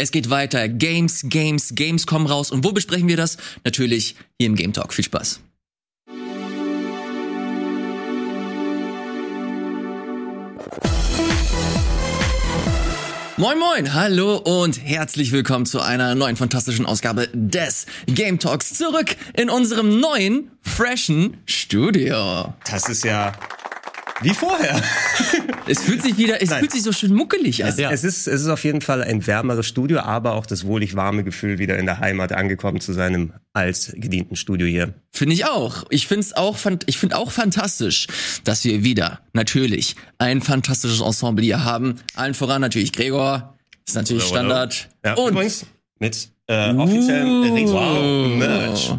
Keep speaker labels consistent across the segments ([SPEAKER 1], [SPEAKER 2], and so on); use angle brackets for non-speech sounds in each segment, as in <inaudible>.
[SPEAKER 1] Es geht weiter. Games, Games, Games kommen raus. Und wo besprechen wir das? Natürlich hier im Game Talk. Viel Spaß. Moin Moin, hallo und herzlich willkommen zu einer neuen fantastischen Ausgabe des Game Talks zurück in unserem neuen, freshen Studio.
[SPEAKER 2] Das ist ja wie vorher.
[SPEAKER 1] Es fühlt sich wieder, es
[SPEAKER 2] Nein.
[SPEAKER 1] fühlt sich so schön muckelig an.
[SPEAKER 2] Es, es, ist, es ist auf jeden Fall ein wärmeres Studio, aber auch das wohlig warme Gefühl, wieder in der Heimat angekommen zu seinem altgedienten Studio hier.
[SPEAKER 1] Finde ich auch. Ich finde es auch, ich finde auch fantastisch, dass wir wieder natürlich ein fantastisches Ensemble hier haben. Allen voran natürlich Gregor. Ist natürlich
[SPEAKER 2] Oder, oder?
[SPEAKER 1] Standard.
[SPEAKER 2] Ja,
[SPEAKER 1] Und
[SPEAKER 2] übrigens mit äh, offiziellem
[SPEAKER 1] Uh.
[SPEAKER 2] Retro-Merch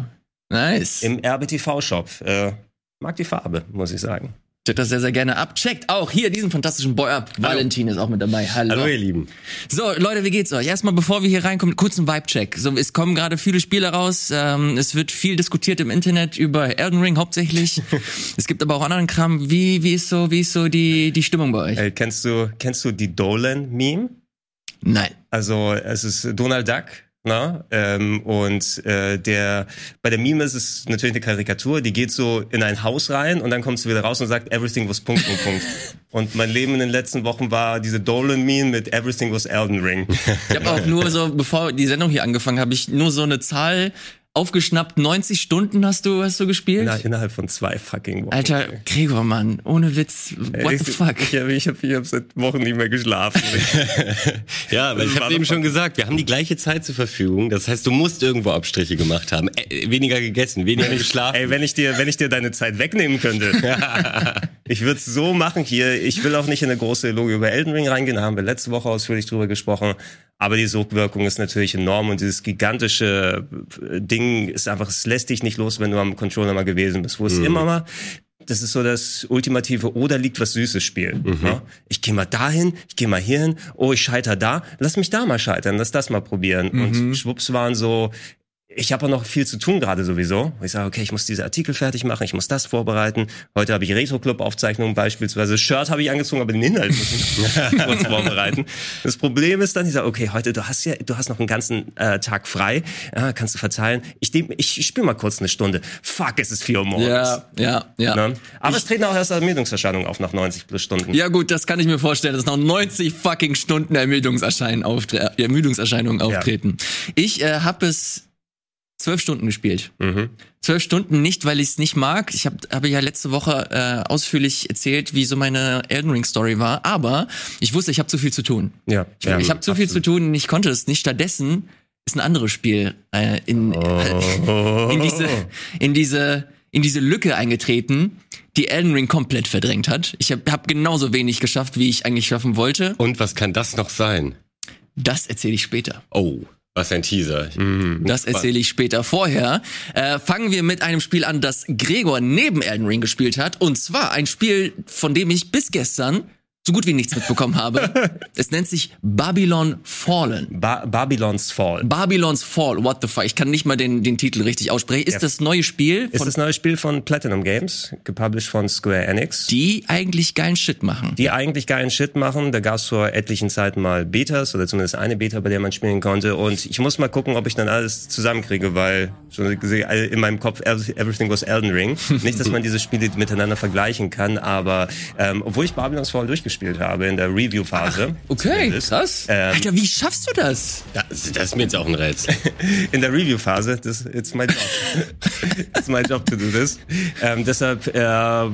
[SPEAKER 1] Nice.
[SPEAKER 2] im RBTV-Shop. Äh, mag die Farbe, muss ich sagen.
[SPEAKER 1] Checkt das sehr, sehr gerne ab. Checkt auch hier diesen fantastischen Boy ab. Valentin ist auch mit dabei. Hallo.
[SPEAKER 3] Hallo ihr Lieben.
[SPEAKER 1] So, Leute, wie geht's euch? Erstmal, bevor wir hier reinkommen, kurz ein Vibe-Check. So, es kommen gerade viele Spiele raus. Ähm, es wird viel diskutiert im Internet über Elden Ring hauptsächlich. <laughs> es gibt aber auch anderen Kram. Wie, wie ist so, wie ist so die, die Stimmung bei euch?
[SPEAKER 2] Äh, kennst du kennst du die Dolan-Meme?
[SPEAKER 1] Nein.
[SPEAKER 2] Also es ist Donald Duck. Na, ähm, und äh, der bei der Meme ist es natürlich eine Karikatur, die geht so in ein Haus rein und dann kommst du wieder raus und sagt Everything was Punkt Punkt Punkt. <laughs> Und mein Leben in den letzten Wochen war diese Dolan Meme mit Everything was Elden Ring.
[SPEAKER 1] Ich habe auch nur so, bevor die Sendung hier angefangen habe, ich nur so eine Zahl aufgeschnappt. 90 Stunden hast du, hast du gespielt?
[SPEAKER 2] Na, innerhalb von zwei fucking Wochen.
[SPEAKER 1] Alter, Gregor, Mann, ohne Witz, what
[SPEAKER 2] ich,
[SPEAKER 1] the fuck?
[SPEAKER 2] Ich habe ich hab, ich hab seit Wochen nicht mehr geschlafen. <laughs>
[SPEAKER 3] Ja, weil ich habe eben schon gesagt, wir haben die gleiche Zeit zur Verfügung. Das heißt, du musst irgendwo Abstriche gemacht haben. Äh, weniger gegessen, weniger geschlafen.
[SPEAKER 2] Ey, wenn ich dir, wenn ich dir deine Zeit wegnehmen könnte. <laughs> ich würde es so machen hier. Ich will auch nicht in eine große Logo über Elden Ring reingehen. Da haben wir letzte Woche ausführlich drüber gesprochen. Aber die Sogwirkung ist natürlich enorm und dieses gigantische äh, Ding ist einfach, es lässt dich nicht los, wenn du am Controller mal gewesen bist. Wo es immer mal, das ist so das ultimative oder liegt was Süßes Spiel. Ja? Ich gehe mal dahin, ich gehe mal hierhin, oh, ich scheiter da, lass mich da mal scheitern, lass das mal probieren. Und schwupps waren so, ich habe noch viel zu tun gerade sowieso. Ich sage, okay, ich muss diese Artikel fertig machen, ich muss das vorbereiten. Heute habe ich Retro-Club-Aufzeichnungen beispielsweise. Shirt habe ich angezogen, aber den Inhalt muss ich <laughs> kurz vorbereiten. Das Problem ist dann, ich sage, okay, heute, du hast ja, du hast noch einen ganzen äh, Tag frei. Ja, kannst du verzeihen. Ich, ich, ich spiele mal kurz eine Stunde. Fuck, es ist vier Uhr morgens.
[SPEAKER 1] Ja, ja, ja.
[SPEAKER 2] Ne? Aber es treten auch erst Ermüdungserscheinungen auf nach 90 plus Stunden.
[SPEAKER 1] Ja gut, das kann ich mir vorstellen, dass noch 90 fucking Stunden Ermüdungserscheinungen, auftre Ermüdungserscheinungen auftreten. Ich äh, habe es zwölf Stunden gespielt.
[SPEAKER 2] Mhm.
[SPEAKER 1] Zwölf Stunden nicht, weil ich es nicht mag. Ich habe hab ja letzte Woche äh, ausführlich erzählt, wie so meine Elden Ring Story war. Aber ich wusste, ich habe zu viel zu tun.
[SPEAKER 2] Ja,
[SPEAKER 1] Ich,
[SPEAKER 2] ja,
[SPEAKER 1] ich habe zu viel zu tun und ich konnte es nicht. Stattdessen ist ein anderes Spiel äh, in,
[SPEAKER 2] Oh. <laughs>
[SPEAKER 1] in diese in diese in diese Lücke eingetreten, die Elden Ring komplett verdrängt hat. Ich habe hab genauso wenig geschafft, wie ich eigentlich schaffen wollte.
[SPEAKER 3] Und was kann das noch sein?
[SPEAKER 1] Das erzähle ich später.
[SPEAKER 3] Oh, was ein Teaser.
[SPEAKER 1] Das erzähle ich später. Vorher äh, fangen wir mit einem Spiel an, das Gregor neben Elden Ring gespielt hat. Und zwar ein Spiel, von dem ich bis gestern so gut wie nichts mitbekommen habe. <laughs> es nennt sich Babylon Fallen.
[SPEAKER 2] Ba Babylon's Fall.
[SPEAKER 1] Babylon's Fall, what the fuck? Ich kann nicht mal den, den Titel richtig aussprechen. Ist das neue Spiel,
[SPEAKER 2] Ist
[SPEAKER 1] von,
[SPEAKER 2] das neue Spiel von Platinum Games, gepublished von Square Enix.
[SPEAKER 1] die eigentlich geilen Shit machen.
[SPEAKER 2] die eigentlich geilen Shit machen. Da gab es vor etlichen Zeiten mal Betas oder zumindest eine Beta, bei der man spielen konnte. Und ich muss mal gucken, ob ich dann alles zusammenkriege, weil in meinem Kopf everything was Elden Ring. <laughs> Nicht, dass man diese Spiele miteinander vergleichen kann, aber ähm, obwohl ich Babylon's Fall durchgespielt habe in der Review-Phase.
[SPEAKER 1] Okay,
[SPEAKER 2] zumindest,
[SPEAKER 1] krass.
[SPEAKER 2] Ähm,
[SPEAKER 1] Alter, wie schaffst du das?
[SPEAKER 3] Das, das ist mir jetzt auch ein Rätsel.
[SPEAKER 2] in der Review-Phase. Das it's my job. <laughs> it's my job to do this. Ähm, deshalb äh,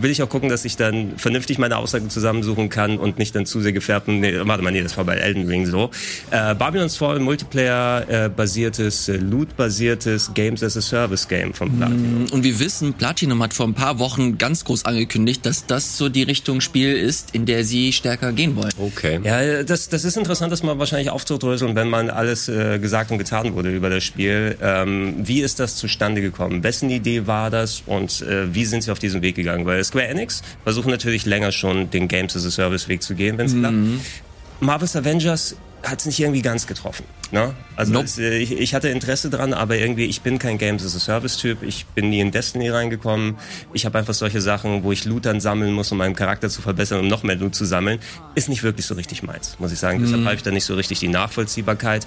[SPEAKER 2] will ich auch gucken, dass ich dann vernünftig meine Aussagen zusammensuchen kann und nicht dann zu sehr gefärbt. Nee, warte mal, nee, das war bei Elden Ring so. Äh, Babylon's Fall, Multiplayer-basiertes, äh, Loot-basiertes Games as a Service-Game von Platinum.
[SPEAKER 1] Und wir wissen, Platinum hat vor ein paar Wochen ganz groß angekündigt, dass das so die Richtung Spiel ist, in der sie stärker gehen wollen.
[SPEAKER 3] Okay.
[SPEAKER 2] Ja, das, das ist interessant, das mal wahrscheinlich aufzudröseln, wenn man alles äh, gesagt und getan wurde über das Spiel. Ähm, wie ist das zustande gekommen? Wessen Idee war das und äh, wie sind sie auf diesen Weg gegangen? Weil Square Enix versuchen natürlich länger schon den Games as a Service Weg zu gehen, wenn es klappt. Marvel's Avengers hat es nicht irgendwie ganz getroffen. Ne? Also
[SPEAKER 1] Nope.
[SPEAKER 2] es, äh, ich, ich hatte Interesse dran, aber irgendwie, ich bin kein Games as a Service-Typ. Ich bin nie in Destiny reingekommen. Ich habe einfach solche Sachen, wo ich Loot dann sammeln muss, um meinen Charakter zu verbessern und noch mehr Loot zu sammeln, ist nicht wirklich so richtig meins, muss ich sagen. Deshalb habe ich da nicht so richtig die Nachvollziehbarkeit.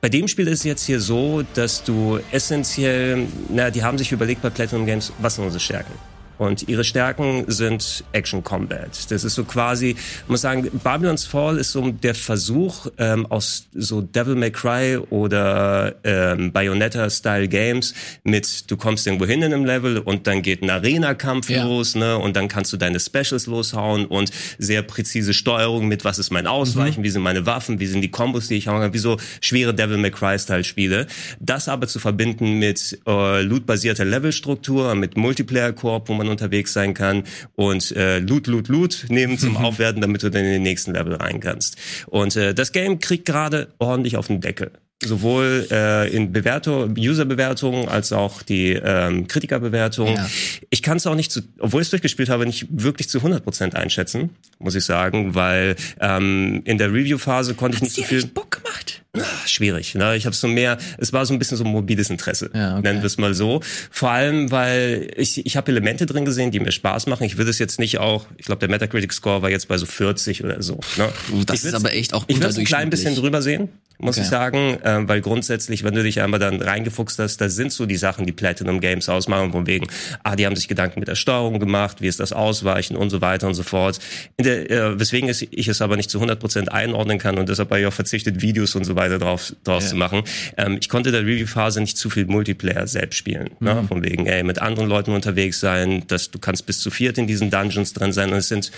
[SPEAKER 2] Bei dem Spiel ist es jetzt hier so, dass du essentiell, na, die haben sich überlegt bei Platinum Games, was sind unsere Stärken? Und ihre Stärken sind Action Combat. Das ist so quasi, muss sagen, Babylon's Fall ist so der Versuch ähm, aus so Devil May Cry oder ähm, Bayonetta-Style Games mit, du kommst irgendwo hin in einem Level und dann geht ein Arena-Kampf
[SPEAKER 1] Ja.
[SPEAKER 2] los, ne? Und dann kannst du deine Specials loshauen und sehr präzise Steuerung mit, was ist mein Ausweichen, wie sind meine Waffen, wie sind die Kombos, die ich hauen kann, wie so schwere Devil May Cry-Style-Spiele. Das aber zu verbinden mit äh, loot-basierter Levelstruktur, mit Multiplayer-Koop, wo man unterwegs sein kann und äh, Loot, Loot, Loot nehmen zum <laughs> Aufwerten, damit du dann in den nächsten Level rein kannst. Und äh, das Game kriegt gerade ordentlich auf den Deckel. Sowohl äh, in Bewertung, User-Bewertungen als auch die ähm, Kritikerbewertungen.
[SPEAKER 1] Ja.
[SPEAKER 2] Ich kann es auch nicht, zu, obwohl ich es durchgespielt habe, nicht wirklich zu 100% einschätzen, muss ich sagen, weil ähm, in der Review-Phase konnte ich nicht so viel...
[SPEAKER 1] Bock gemacht?
[SPEAKER 2] Schwierig. Ne? Ich habe so mehr, es war so ein bisschen so ein mobiles Interesse,
[SPEAKER 1] Ja, okay.
[SPEAKER 2] nennen wir es mal so. Vor allem, weil ich, ich habe Elemente drin gesehen, die mir Spaß machen. Ich würde es jetzt nicht auch, ich glaube, der Metacritic-Score war jetzt bei so 40 oder so. Ne?
[SPEAKER 1] Das
[SPEAKER 2] Ich
[SPEAKER 1] ist aber echt auch
[SPEAKER 2] Ich würde es ein klein bisschen drüber sehen, muss
[SPEAKER 1] Okay.
[SPEAKER 2] ich sagen, ähm, weil grundsätzlich, wenn du dich einmal dann reingefuchst hast, da sind so die Sachen, die Platinum Games ausmachen, von wegen, ah, die haben sich Gedanken mit der Steuerung gemacht, wie ist das Ausweichen und so weiter und so fort. In der, äh, weswegen es, ich es aber nicht zu 100% einordnen kann und deshalb habe ich auch verzichtet, Videos und so weiter drauf, draus
[SPEAKER 1] Ja.
[SPEAKER 2] zu machen. Ähm, ich konnte der Review-Phase nicht zu viel Multiplayer selbst spielen. Ne?
[SPEAKER 1] Mhm.
[SPEAKER 2] Von wegen, ey, mit anderen Leuten unterwegs sein, dass du kannst bis zu viert in diesen Dungeons drin sein und es sind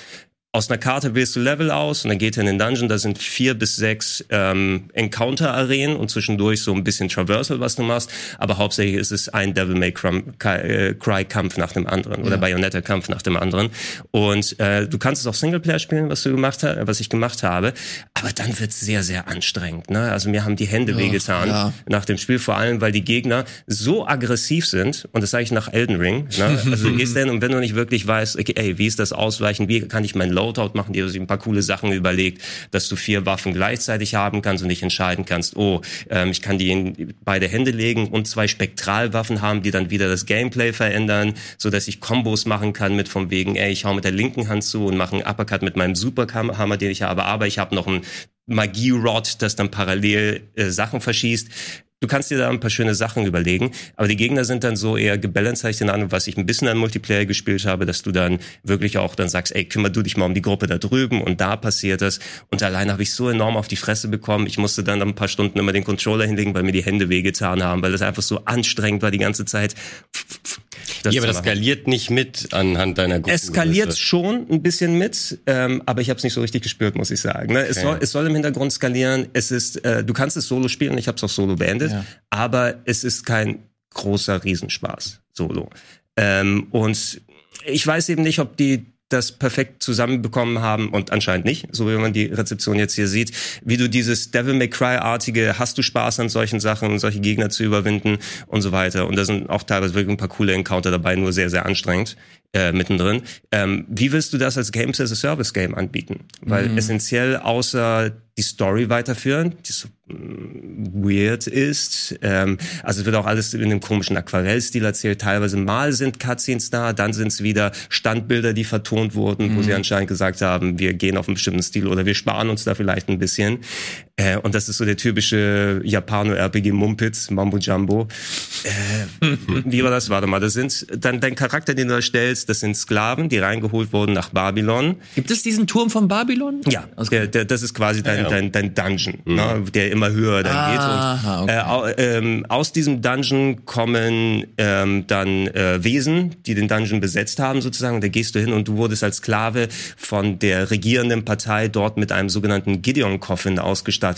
[SPEAKER 2] aus einer Karte wählst du Level aus und dann geht er in den Dungeon, da sind vier bis sechs ähm, Encounter-Arenen und zwischendurch so ein bisschen Traversal, was du machst, aber hauptsächlich ist es ein Devil May Cry- äh, Cry-Kampf nach dem anderen oder Bayonetta-Kampf nach dem anderen und äh, du kannst es auch Singleplayer spielen, was du gemacht hast, was ich gemacht habe, aber dann wird's sehr, sehr anstrengend. Ne? Also mir haben die Hände wehgetan
[SPEAKER 1] ja.
[SPEAKER 2] nach dem Spiel, vor allem, weil die Gegner so aggressiv sind, und das sage ich nach Elden Ring, ne? <laughs> also du gehst hin und wenn du nicht wirklich weißt, okay, ey, wie ist das Ausweichen, wie kann ich mein Loadout machen, dir sich ein paar coole Sachen überlegt, dass du vier Waffen gleichzeitig haben kannst und dich entscheiden kannst, oh, ähm, ich kann die in beide Hände legen und zwei Spektralwaffen haben, die dann wieder das Gameplay verändern, so dass ich Kombos machen kann mit vom wegen, ey, ich hau mit der linken Hand zu und mache einen Uppercut mit meinem Superhammer, den ich habe, aber ich habe noch einen Magie-Rod, das dann parallel äh, Sachen verschießt. Du kannst dir da ein paar schöne Sachen überlegen, aber die Gegner sind dann so eher gebalanced, habe ich den Ahnung, was ich ein bisschen an Multiplayer gespielt habe, dass du dann wirklich auch dann sagst, ey, kümmer du dich mal um die Gruppe da drüben und da passiert das. Und allein habe ich so enorm auf die Fresse bekommen. Ich musste dann ein paar Stunden immer den Controller hinlegen, weil mir die Hände wehgetan haben, weil das einfach so anstrengend war die ganze Zeit. Das
[SPEAKER 3] ja, aber das skaliert nicht mit anhand deiner Gruppe.
[SPEAKER 2] Es skaliert schon ein bisschen mit, ähm, aber ich habe es nicht so richtig gespürt, muss ich sagen. Ne? Es,
[SPEAKER 3] Okay.
[SPEAKER 2] soll, es soll im Hintergrund skalieren. Es ist, äh, du kannst es solo spielen. Ich habe es auch solo beendet,
[SPEAKER 1] Ja.
[SPEAKER 2] aber es ist kein großer Riesenspaß solo. Ähm, und ich weiß eben nicht, ob die das perfekt zusammenbekommen haben und anscheinend nicht, so wie man die Rezeption jetzt hier sieht, wie du dieses Devil May Cry-artige, hast du Spaß an solchen Sachen, solche Gegner zu überwinden und so weiter. Und da sind auch teilweise wirklich ein paar coole Encounter dabei, nur sehr, sehr anstrengend äh, mittendrin. Ähm, wie willst du das als Games as a Service Game anbieten? Weil essentiell außer die Story weiterführen, die so mm, weird ist. Ähm, also es wird auch alles in einem komischen Aquarellstil erzählt. Teilweise mal sind Cutscenes da, dann sind es wieder Standbilder, die vertont wurden, wo sie anscheinend gesagt haben, wir gehen auf einen bestimmten Stil oder wir sparen uns da vielleicht ein bisschen. Äh, und das ist so der typische Japano-RPG-Mumpitz, Mambo Jumbo. Äh, wie war das? Warte mal, das sind dann dein Charakter, den du erstellst, das sind Sklaven, die reingeholt wurden nach Babylon.
[SPEAKER 1] Gibt es diesen Turm von Babylon?
[SPEAKER 2] Ja, der, der, das ist quasi dein, dein, dein Dungeon, ne, der immer höher dann
[SPEAKER 1] Aha,
[SPEAKER 2] geht. Und, äh, au, ähm, aus diesem Dungeon kommen ähm, dann äh, Wesen, die den Dungeon besetzt haben sozusagen. Und da gehst du hin und du wurdest als Sklave von der regierenden Partei dort mit einem sogenannten Gideon-Coffin ausgestattet.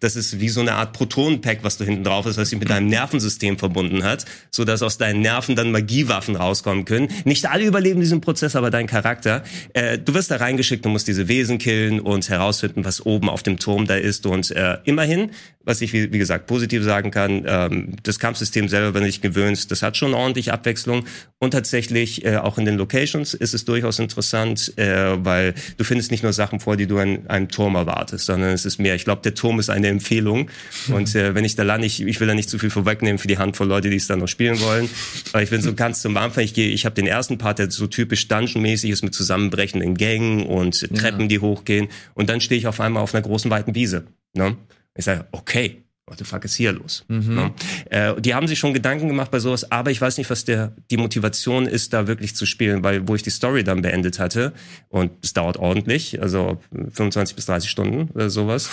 [SPEAKER 2] Das ist wie so eine Art Protonenpack, was du hinten drauf hast, was sich mit deinem Nervensystem verbunden hat, so dass aus deinen Nerven dann Magiewaffen rauskommen können. Nicht alle überleben diesen Prozess, aber dein Charakter. Äh, du wirst da reingeschickt, du musst diese Wesen killen und herausfinden, was oben auf dem Turm da ist. Und äh, immerhin, was ich wie, wie gesagt positiv sagen kann, ähm, das Kampfsystem selber, wenn du dich gewöhnst, das hat schon ordentlich Abwechslung. Und tatsächlich äh, auch in den Locations ist es durchaus interessant, äh, weil du findest nicht nur Sachen vor, die du an einem Turm erwartest, sondern es ist mehr. Ich glaube, der der Turm ist eine Empfehlung. Und äh, wenn ich da lande, ich, ich will da nicht zu viel vorwegnehmen für die Handvoll Leute, die es dann noch spielen wollen. Aber ich bin so ganz zum Anfang, ich gehe, ich habe den ersten Part, der so typisch Dungeon-mäßig ist mit zusammenbrechenden Gängen und Treppen, ja. die hochgehen. Und dann stehe ich auf einmal auf einer großen, weiten Wiese. Ne? Ich sage, okay, what the fuck ist hier los? Mhm. Ne? Äh, die haben sich schon Gedanken gemacht bei sowas, aber ich weiß nicht, was der, die Motivation ist, da wirklich zu spielen, weil wo ich die Story dann beendet hatte, und es dauert ordentlich, also 25 bis 30 Stunden oder sowas,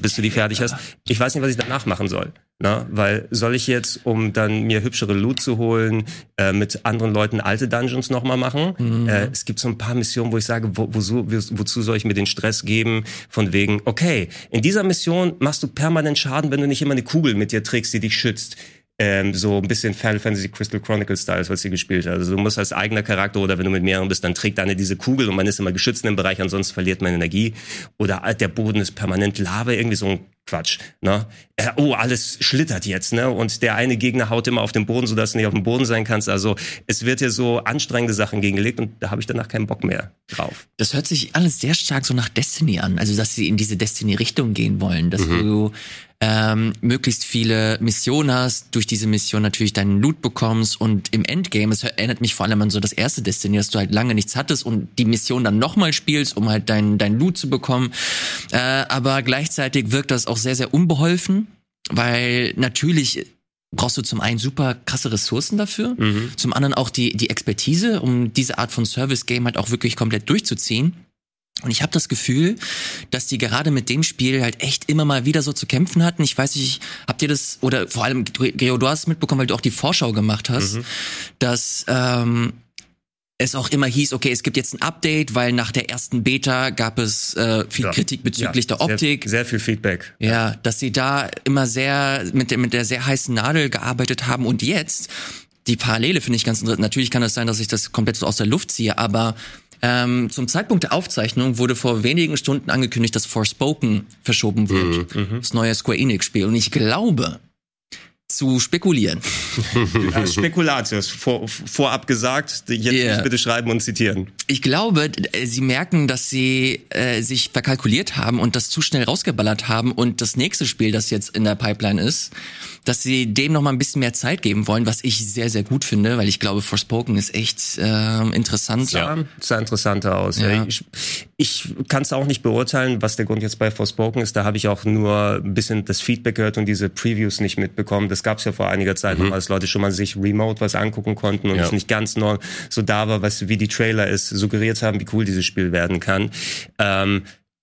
[SPEAKER 2] bis du die fertig hast, ich weiß nicht, was ich danach machen soll. Na, weil soll ich jetzt, um dann mir hübschere Loot zu holen, äh, mit anderen Leuten alte Dungeons nochmal machen? Mhm. Äh, es gibt so ein paar Missionen, wo ich sage, wo, wozu, wozu soll ich mir den Stress geben? Von wegen, okay, in dieser Mission machst du permanent Schaden, wenn du nicht immer eine Kugel mit dir trägst, die dich schützt. Ähm, so ein bisschen Final Fantasy Crystal Chronicles Styles, was sie gespielt hat. Also du musst als eigener Charakter oder wenn du mit mehreren bist, dann trägt eine diese Kugel und man ist immer geschützt in dem Bereich, ansonsten verliert man Energie. Oder der Boden ist permanent Lava, irgendwie so ein Quatsch. Ne? Äh, oh, alles schlittert jetzt, ne? Und der eine Gegner haut immer auf den Boden, sodass du nicht auf dem Boden sein kannst. Also es wird dir so anstrengende Sachen gegengelegt und da habe ich danach keinen Bock mehr drauf.
[SPEAKER 1] Das hört sich alles sehr stark so nach Destiny an. Also dass sie in diese Destiny-Richtung gehen wollen, dass mhm. du ähm, möglichst viele Missionen hast, durch diese Mission natürlich deinen Loot bekommst und im Endgame, es erinnert mich vor allem an so das erste Destiny, dass du halt lange nichts hattest und die Mission dann nochmal spielst, um halt dein, dein Loot zu bekommen. Äh, aber gleichzeitig wirkt das auch sehr, sehr unbeholfen, weil natürlich brauchst du zum einen super krasse Ressourcen dafür, mhm. zum anderen auch die, die Expertise, um diese Art von Service-Game halt auch wirklich komplett durchzuziehen. Und ich habe das Gefühl, dass die gerade mit dem Spiel halt echt immer mal wieder so zu kämpfen hatten. Ich weiß nicht, habt ihr das, oder vor allem, Geo, du hast es mitbekommen, weil du auch die Vorschau gemacht hast, mhm. dass ähm, es auch immer hieß, okay, es gibt jetzt ein Update, weil nach der ersten Beta gab es äh, viel ja. Kritik bezüglich ja, der Optik.
[SPEAKER 2] Sehr, sehr, viel Feedback.
[SPEAKER 1] Ja, dass sie da immer sehr mit der, mit der sehr heißen Nadel gearbeitet haben und jetzt die Parallele finde ich ganz interessant. Natürlich kann es sein, dass ich das komplett so aus der Luft ziehe, aber ähm, zum Zeitpunkt der Aufzeichnung wurde vor wenigen Stunden angekündigt, dass Forspoken verschoben wird. Mhm, mhm. das neue Square Enix-Spiel. Und ich glaube, zu spekulieren.
[SPEAKER 2] ja, <laughs> Spekulatius, vor, vorab gesagt, jetzt yeah. bitte schreiben und zitieren.
[SPEAKER 1] Ich glaube, sie merken, dass sie äh, sich verkalkuliert haben und das zu schnell rausgeballert haben und das nächste Spiel, das jetzt in der Pipeline ist, dass sie dem noch mal ein bisschen mehr Zeit geben wollen, was ich sehr, sehr gut finde, weil ich glaube, Forspoken ist echt äh, interessant.
[SPEAKER 2] Ja, sah interessanter aus. Ja. Ich, ich kann es auch nicht beurteilen, was der Grund jetzt bei Forspoken ist. Da habe ich auch nur ein bisschen das Feedback gehört und diese Previews nicht mitbekommen. Das gab es ja vor einiger Zeit mhm. noch, als Leute schon mal sich remote was angucken konnten und ja. es nicht ganz neu so da war, was wie die Trailer es suggeriert haben, wie cool dieses Spiel werden kann. Ähm,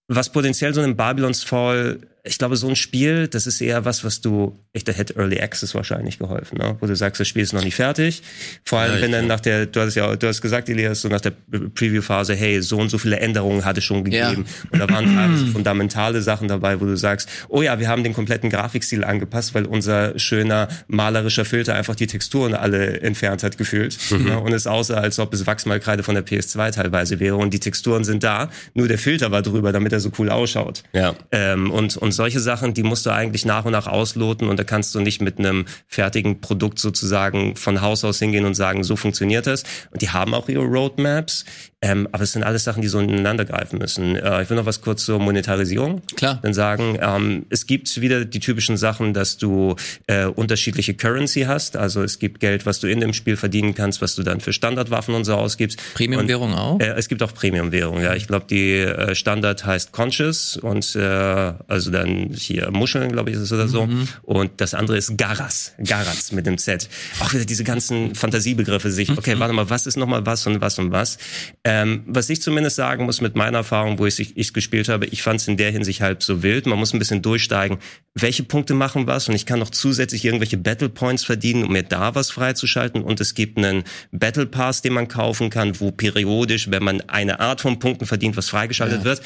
[SPEAKER 2] was potenziell so einem Babylon's Fall ich glaube, so ein Spiel, das ist eher was, was du, ich, da hätte Early Access wahrscheinlich geholfen, ne? wo du sagst, das Spiel ist noch nicht fertig. Vor allem, ja, wenn dann nach der, du hast ja, du hast gesagt, Elias, so nach der Preview-Phase, hey, so und so viele Änderungen hat es schon gegeben. Ja. Und da waren teilweise <clears throat> fundamentale Sachen dabei, wo du sagst, oh ja, wir haben den kompletten Grafikstil angepasst, weil unser schöner malerischer Filter einfach die Texturen alle entfernt hat gefühlt. Mhm. Ne? Und es aussah, als ob es Wachsmalkreide von der PS2 teilweise wäre. Und die Texturen sind da, nur der Filter war drüber, damit er so cool ausschaut. Ja. Ähm, und, und solche Sachen, die musst du eigentlich nach und nach ausloten und da kannst du nicht mit einem fertigen Produkt sozusagen von Haus aus hingehen und sagen, so funktioniert das. Und die haben auch ihre Roadmaps. Ähm, aber es sind alles Sachen, die so ineinander greifen müssen. Äh, ich will noch was kurz zur Monetarisierung.
[SPEAKER 1] Klar.
[SPEAKER 2] Dann sagen, ähm, es gibt wieder die typischen Sachen, dass du äh, unterschiedliche Currency hast. Also es gibt Geld, was du in dem Spiel verdienen kannst, was du dann für Standardwaffen und so ausgibst.
[SPEAKER 1] Premium-Währung auch?
[SPEAKER 2] Äh, es gibt auch Premium-Währung, ja. Ich glaube, die äh, Standard heißt Conscious und äh, also dann hier Muscheln, glaube ich, ist es oder so. Mhm. Und das andere ist Garas. Garas mit dem Z. Auch wieder diese ganzen Fantasiebegriffe sich. <laughs> Okay, warte mal, was ist nochmal was und was und was? Äh, ähm, was ich zumindest sagen muss mit meiner Erfahrung, wo ich es gespielt habe, ich fand es in der Hinsicht halb so wild. Man muss ein bisschen durchsteigen, welche Punkte machen was und ich kann noch zusätzlich irgendwelche Battle Points verdienen, um mir da was freizuschalten. Und es gibt einen Battle Pass, den man kaufen kann, wo periodisch, wenn man eine Art von Punkten verdient, was freigeschaltet ja. wird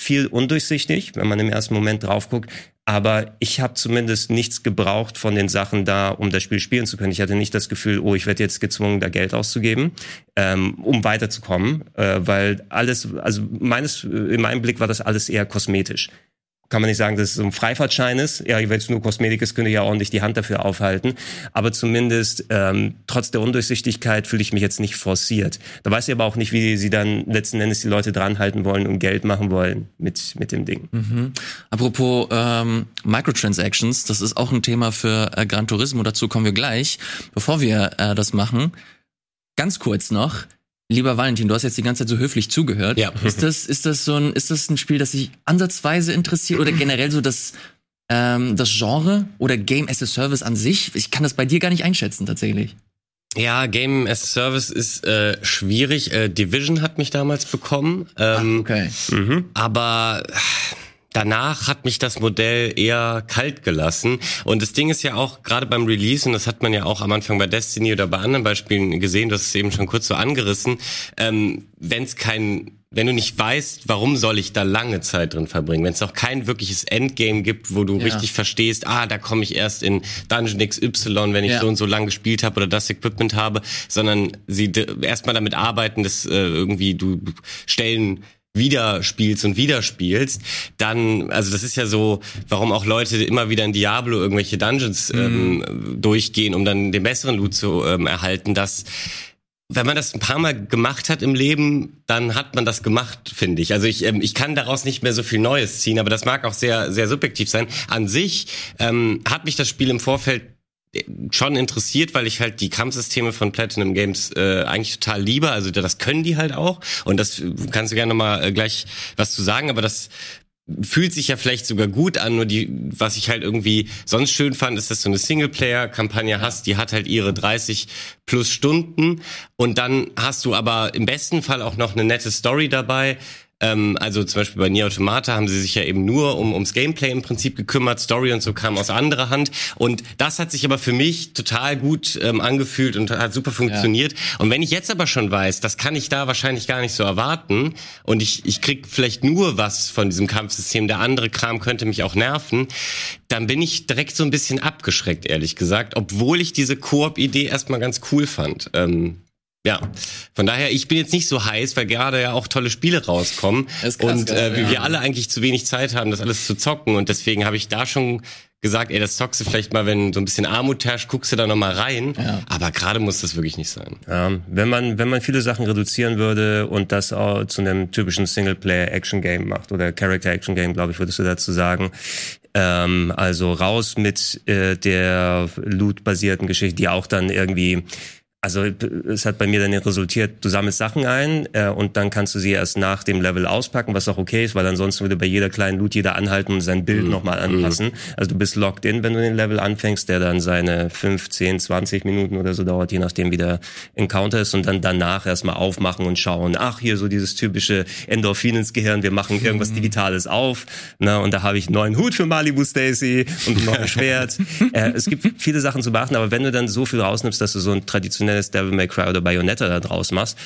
[SPEAKER 2] viel undurchsichtig, wenn man im ersten Moment drauf guckt. Aber ich habe zumindest nichts gebraucht von den Sachen da, um das Spiel spielen zu können. Ich hatte nicht das Gefühl, oh, ich werde jetzt gezwungen, da Geld auszugeben, ähm, um weiterzukommen, äh, weil alles, also meines, in meinem Blick war das alles eher kosmetisch. Kann man nicht sagen, dass es so ein Freifahrtschein ist. Ja, wenn es nur Kosmetik ist, könnte ich ja ordentlich die Hand dafür aufhalten. Aber zumindest ähm, trotz der Undurchsichtigkeit fühle ich mich jetzt nicht forciert. Da weiß ich aber auch nicht, wie sie dann letzten Endes die Leute dranhalten wollen und Geld machen wollen mit, mit dem Ding.
[SPEAKER 1] Mhm. Apropos ähm, Microtransactions, das ist auch ein Thema für äh, Gran Turismo, dazu kommen wir gleich. Bevor wir äh, das machen, ganz kurz noch, Lieber Valentin, du hast jetzt die ganze Zeit so höflich zugehört.
[SPEAKER 3] Ja.
[SPEAKER 1] Ist das, ist das so ein, ist das ein Spiel, das sich ansatzweise interessiert oder generell so das, ähm, das Genre oder Game as a Service an sich? Ich kann das bei dir gar nicht einschätzen, tatsächlich.
[SPEAKER 3] Ja, Game as a Service ist äh, schwierig. Äh, Division hat mich damals bekommen. Ähm,
[SPEAKER 1] ah, okay.
[SPEAKER 3] Mhm. Aber danach hat mich das Modell eher kalt gelassen. Und das Ding ist ja auch, gerade beim Release, und das hat man ja auch am Anfang bei Destiny oder bei anderen Beispielen gesehen, das ist eben schon kurz so angerissen, ähm, wenn es kein wenn du nicht weißt, warum soll ich da lange Zeit drin verbringen, wenn es auch kein wirkliches Endgame gibt, wo du ja. richtig verstehst, ah, da komme ich erst in Dungeon XY, wenn ich ja. so und so lang gespielt habe oder das Equipment habe, sondern sie erstmal damit arbeiten, dass äh, irgendwie du Stellen wieder spielst und wieder spielst, dann, also das ist ja so, warum auch Leute immer wieder in Diablo irgendwelche Dungeons mhm. ähm, durchgehen, um dann den besseren Loot zu ähm, erhalten, dass wenn man das ein paar Mal gemacht hat im Leben, dann hat man das gemacht, finde ich. Also ich, ähm, ich kann daraus nicht mehr so viel Neues ziehen, aber das mag auch sehr, sehr subjektiv sein. An sich ähm, hat mich das Spiel im Vorfeld schon interessiert, weil ich halt die Kampfsysteme von Platinum Games äh, eigentlich total liebe. Also das können die halt auch. Und das kannst du gerne nochmal äh, gleich was zu sagen, aber das fühlt sich ja vielleicht sogar gut an, nur die, was ich halt irgendwie sonst schön fand, ist, dass du eine Singleplayer-Kampagne hast, die hat halt ihre 30 plus Stunden. Und dann hast du aber im besten Fall auch noch eine nette Story dabei, ähm, also zum Beispiel bei Nier Automata haben sie sich ja eben nur um, ums Gameplay im Prinzip gekümmert. Story und so kam aus anderer Hand. Und das hat sich aber für mich total gut ähm, angefühlt und hat super funktioniert. Ja. Und wenn ich jetzt aber schon weiß, das kann ich da wahrscheinlich gar nicht so erwarten und ich, ich krieg vielleicht nur was von diesem Kampfsystem, der andere Kram könnte mich auch nerven, dann bin ich direkt so ein bisschen abgeschreckt, ehrlich gesagt, obwohl ich diese Koop-Idee erstmal ganz cool fand. Ähm, ja, von daher, ich bin jetzt nicht so heiß, weil gerade ja auch tolle Spiele rauskommen krass, und äh, ja. wir alle eigentlich zu wenig Zeit haben, das alles zu zocken und deswegen habe ich da schon gesagt, ey, das zockst du vielleicht mal, wenn so ein bisschen Armut herrscht, guckst du da noch mal rein. Ja. Aber gerade muss das wirklich nicht sein.
[SPEAKER 2] Ja, wenn man wenn man viele Sachen reduzieren würde und das auch zu einem typischen Singleplayer-Action-Game macht oder Character-Action-Game, glaube ich, würdest du dazu sagen. Ähm, also raus mit äh, der Loot-basierten Geschichte, die auch dann irgendwie also es hat bei mir dann resultiert, du sammelst Sachen ein äh, und dann kannst du sie erst nach dem Level auspacken, was auch okay ist, weil ansonsten würde bei jeder kleinen Loot jeder anhalten und sein Bild mhm. nochmal anpassen. Mhm. Also du bist locked in, wenn du den Level anfängst, der dann seine 15, 20 Minuten oder so dauert, je nachdem wie der Encounter ist und dann danach erstmal aufmachen und schauen, ach hier so dieses typische Endorphin ins Gehirn, wir machen irgendwas mhm. Digitales auf na, und da habe ich einen neuen Hut für Malibu Stacy und noch ein <laughs> Schwert. äh, es gibt viele Sachen zu beachten, aber wenn du dann so viel rausnimmst, dass du so ein traditionelles traditionelles Devil May Cry oder Bayonetta da draus machst.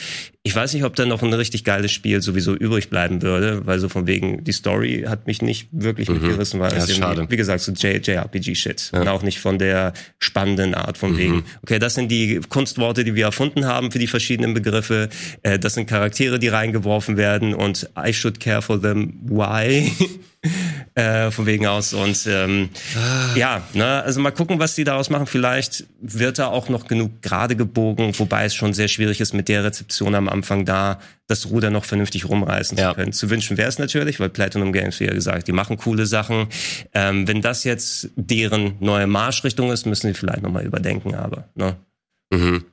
[SPEAKER 2] Ich weiß nicht, ob da noch ein richtig geiles Spiel sowieso übrig bleiben würde, weil so von wegen, die Story hat mich nicht wirklich mhm. mitgerissen, weil ja, es schade. wie gesagt, so JRPG-Shit. Ja. Und auch nicht von der spannenden Art von mhm. wegen, okay, das sind die Kunstworte, die wir erfunden haben für die verschiedenen Begriffe. Äh, das sind Charaktere, die reingeworfen werden und I should care for them. Why? <laughs> <laughs> äh, von wegen aus. Und ähm, ah. ja, ne, also mal gucken, was die daraus machen. Vielleicht wird da auch noch genug gerade gebogen, wobei es schon sehr schwierig ist, mit der Rezeption am Anfang da das Ruder noch vernünftig rumreißen ja. zu können. Zu wünschen wäre es natürlich, weil Platinum Games, wie ja gesagt, die machen coole Sachen. Ähm, wenn das jetzt deren neue Marschrichtung ist, müssen sie vielleicht nochmal überdenken, aber. Ne?
[SPEAKER 1] Mhm.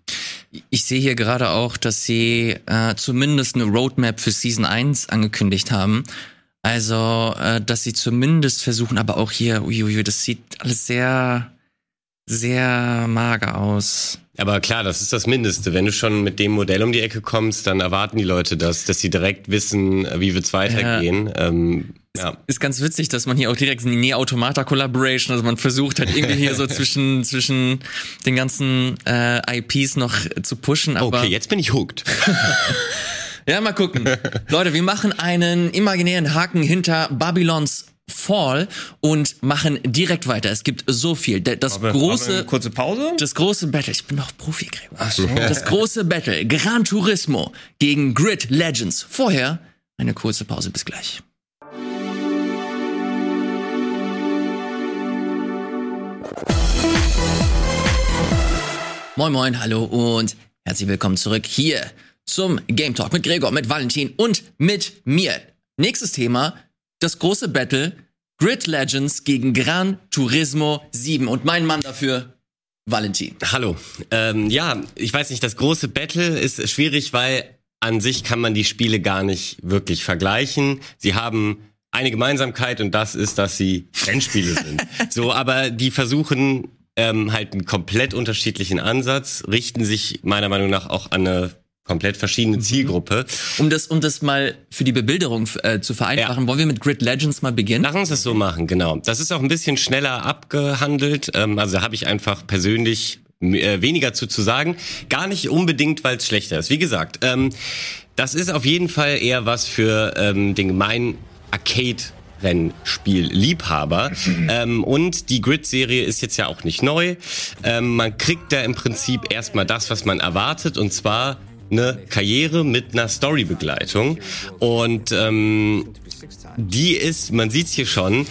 [SPEAKER 1] Ich sehe hier gerade auch, dass sie äh, zumindest eine Roadmap für Season 1 angekündigt haben. Also, äh, dass sie zumindest versuchen, aber auch hier, uiuiui, das sieht alles sehr, sehr mager aus.
[SPEAKER 3] Aber klar, das ist das Mindeste. Wenn du schon mit dem Modell um die Ecke kommst, dann erwarten die Leute das, dass sie direkt wissen, wie wird's weitergehen. Ja. Ähm,
[SPEAKER 1] ja. Ist ganz witzig, dass man hier auch direkt eine Nier Automata Collaboration, also man versucht halt irgendwie hier so <laughs> zwischen zwischen den ganzen äh, IPs noch zu pushen. Aber
[SPEAKER 3] okay, jetzt bin ich hooked. <laughs>
[SPEAKER 1] Ja, mal gucken. <laughs> Leute, wir machen einen imaginären Haken hinter Babylons Fall und machen direkt weiter. Es gibt so viel. Das aber, große aber
[SPEAKER 2] kurze Pause.
[SPEAKER 1] Das große Battle. Ich bin noch Profi -Gräber. Ach so. Das große Battle Gran Turismo gegen Grid Legends. Vorher eine kurze Pause. Bis gleich. Moin moin, hallo und herzlich willkommen zurück hier zum Game Talk mit Gregor, mit Valentin und mit mir. Nächstes Thema, das große Battle Grid Legends gegen Gran Turismo 7 und mein Mann dafür, Valentin.
[SPEAKER 3] Hallo. Ähm, ja, ich weiß nicht, das große Battle ist schwierig, weil an sich kann man die Spiele gar nicht wirklich vergleichen. Sie haben eine Gemeinsamkeit und das ist, dass sie Rennspiele sind. <laughs> so, aber die versuchen ähm, halt einen komplett unterschiedlichen Ansatz, richten sich meiner Meinung nach auch an eine komplett verschiedene
[SPEAKER 1] Mhm.
[SPEAKER 3] Zielgruppe.
[SPEAKER 1] Um das, um das mal für die Bebilderung äh, zu vereinfachen, wollen wir mit Grid Legends mal beginnen?
[SPEAKER 3] Lass uns das so machen, genau. Das ist auch ein bisschen schneller abgehandelt. Ähm, also da habe ich einfach persönlich äh, weniger zu, zu sagen. Gar nicht unbedingt, weil es schlechter ist. Wie gesagt, ähm, das ist auf jeden Fall eher was für ähm, den gemeinen Arcade. Rennspiel-Liebhaber. ähm, und die Grid-Serie ist jetzt ja auch nicht neu. Ähm, man kriegt da im Prinzip erstmal das, was man erwartet, und zwar eine Karriere mit einer Storybegleitung. Und ähm, die ist, man sieht's hier schon,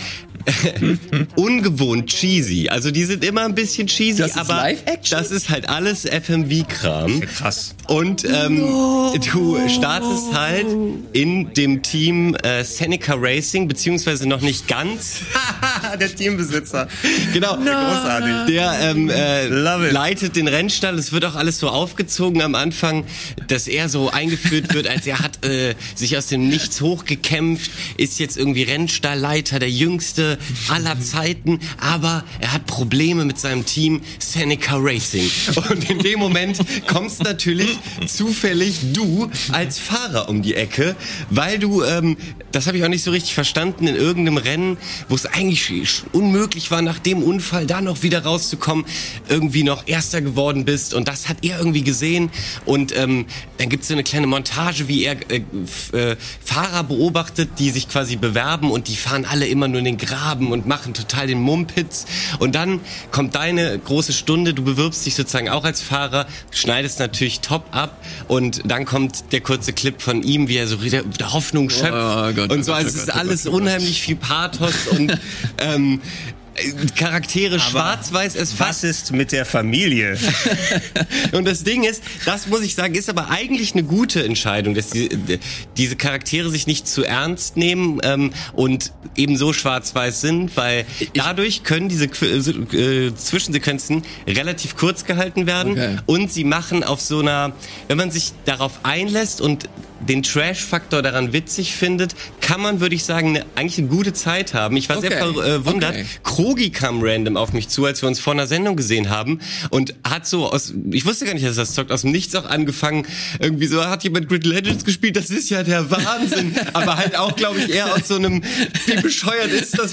[SPEAKER 3] <laughs> ungewohnt cheesy. Also die sind immer ein bisschen cheesy,
[SPEAKER 1] Das
[SPEAKER 3] aber
[SPEAKER 1] Live-Action?
[SPEAKER 3] das ist halt alles FMV-Kram.
[SPEAKER 2] Krass.
[SPEAKER 3] Und ähm, du startest halt in dem Team äh, Seneca Racing, beziehungsweise noch nicht ganz. <laughs>
[SPEAKER 2] Der Teambesitzer.
[SPEAKER 3] Genau,
[SPEAKER 2] Großartig.
[SPEAKER 3] der ähm, äh, leitet den Rennstall. Es wird auch alles so aufgezogen am Anfang, dass er so eingeführt wird, als er hat äh, sich aus dem Nichts hochgekämpft, ist jetzt irgendwie Rennstallleiter, der jüngste aller <laughs> Zeiten, aber er hat Probleme mit seinem Team Seneca Racing. Und in dem Moment kommst natürlich zufällig du als Fahrer um die Ecke, weil du, ähm, das habe ich auch nicht so richtig verstanden, in irgendeinem Rennen, wo es eigentlich unmöglich war, nach dem Unfall da noch wieder rauszukommen, irgendwie noch Erster geworden bist und das hat er irgendwie gesehen und ähm, dann gibt's so eine kleine Montage, wie er äh, äh, Fahrer beobachtet, die sich quasi bewerben und die fahren alle immer nur in den Graben und machen total den Mumpitz. Und dann kommt deine große Stunde, du bewirbst dich sozusagen auch als Fahrer, schneidest natürlich top ab und dann kommt der kurze Clip von ihm, wie er so wieder, Hoffnung schöpft.
[SPEAKER 1] Oh Gott,
[SPEAKER 3] und
[SPEAKER 1] oh
[SPEAKER 3] so,
[SPEAKER 1] Gott,
[SPEAKER 3] also
[SPEAKER 1] oh
[SPEAKER 3] es ist
[SPEAKER 1] oh
[SPEAKER 3] alles
[SPEAKER 1] oh
[SPEAKER 3] unheimlich viel Pathos und <laughs> ähm, äh, Charaktere schwarz-weiß, es
[SPEAKER 2] Was
[SPEAKER 3] fast
[SPEAKER 2] ist mit der Familie? <laughs>
[SPEAKER 3] und das Ding ist, das muss ich sagen, ist aber eigentlich eine gute Entscheidung, dass die, diese Charaktere sich nicht zu ernst nehmen ähm, und eben so schwarz-weiß sind, weil dadurch können diese Qu- äh, Zwischensequenzen relativ kurz gehalten werden
[SPEAKER 1] Okay.
[SPEAKER 3] und sie machen auf so einer, wenn man sich darauf einlässt und den Trash-Faktor daran witzig findet, kann man, würde ich sagen, eine, eigentlich eine gute Zeit haben. Ich war sehr
[SPEAKER 1] Okay.
[SPEAKER 3] verwundert.
[SPEAKER 1] Okay.
[SPEAKER 3] Krogi kam random auf mich zu, als wir uns vor einer Sendung gesehen haben und hat so aus, ich wusste gar nicht, dass das zockt, aus dem Nichts auch angefangen, irgendwie so, hat jemand Grid Legends gespielt, das ist ja der Wahnsinn, <laughs> aber halt auch, glaube ich, eher aus so einem, wie bescheuert ist das,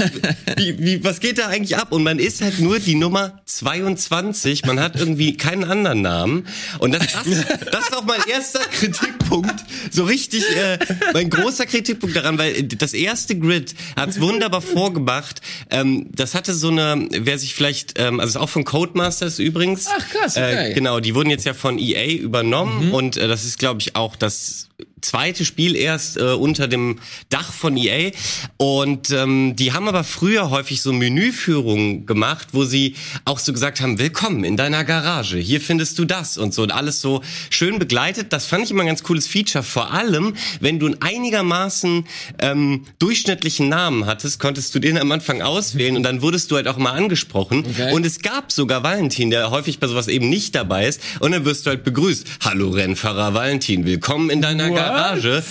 [SPEAKER 3] wie, wie, was geht da eigentlich ab? Und man ist halt nur die Nummer 22, man hat irgendwie keinen anderen Namen und das, das, das ist auch mein erster Kritikpunkt, so richtig, äh, mein großer Kritikpunkt daran, weil das erste Grid hat's wunderbar vorgemacht, ähm, das hatte so eine, wer sich vielleicht, ähm, also ist auch von Codemasters übrigens.
[SPEAKER 1] Ach, krass, okay.
[SPEAKER 3] Äh, genau, die wurden jetzt ja von EA übernommen und äh, das ist, glaube ich, auch das zweite Spiel erst äh, unter dem Dach von EA und ähm, die haben aber früher häufig so Menüführungen gemacht, wo sie auch so gesagt haben, willkommen in deiner Garage, hier findest du das und so und alles so schön begleitet. Das fand ich immer ein ganz cooles Feature, vor allem, wenn du einen einigermaßen ähm, durchschnittlichen Namen hattest, konntest du den am Anfang auswählen und dann wurdest du halt auch mal angesprochen
[SPEAKER 1] Okay.
[SPEAKER 3] und es gab sogar Valentin, der häufig bei sowas eben nicht dabei ist und dann wirst du halt begrüßt. Hallo Rennfahrer Valentin, willkommen in deiner Garage.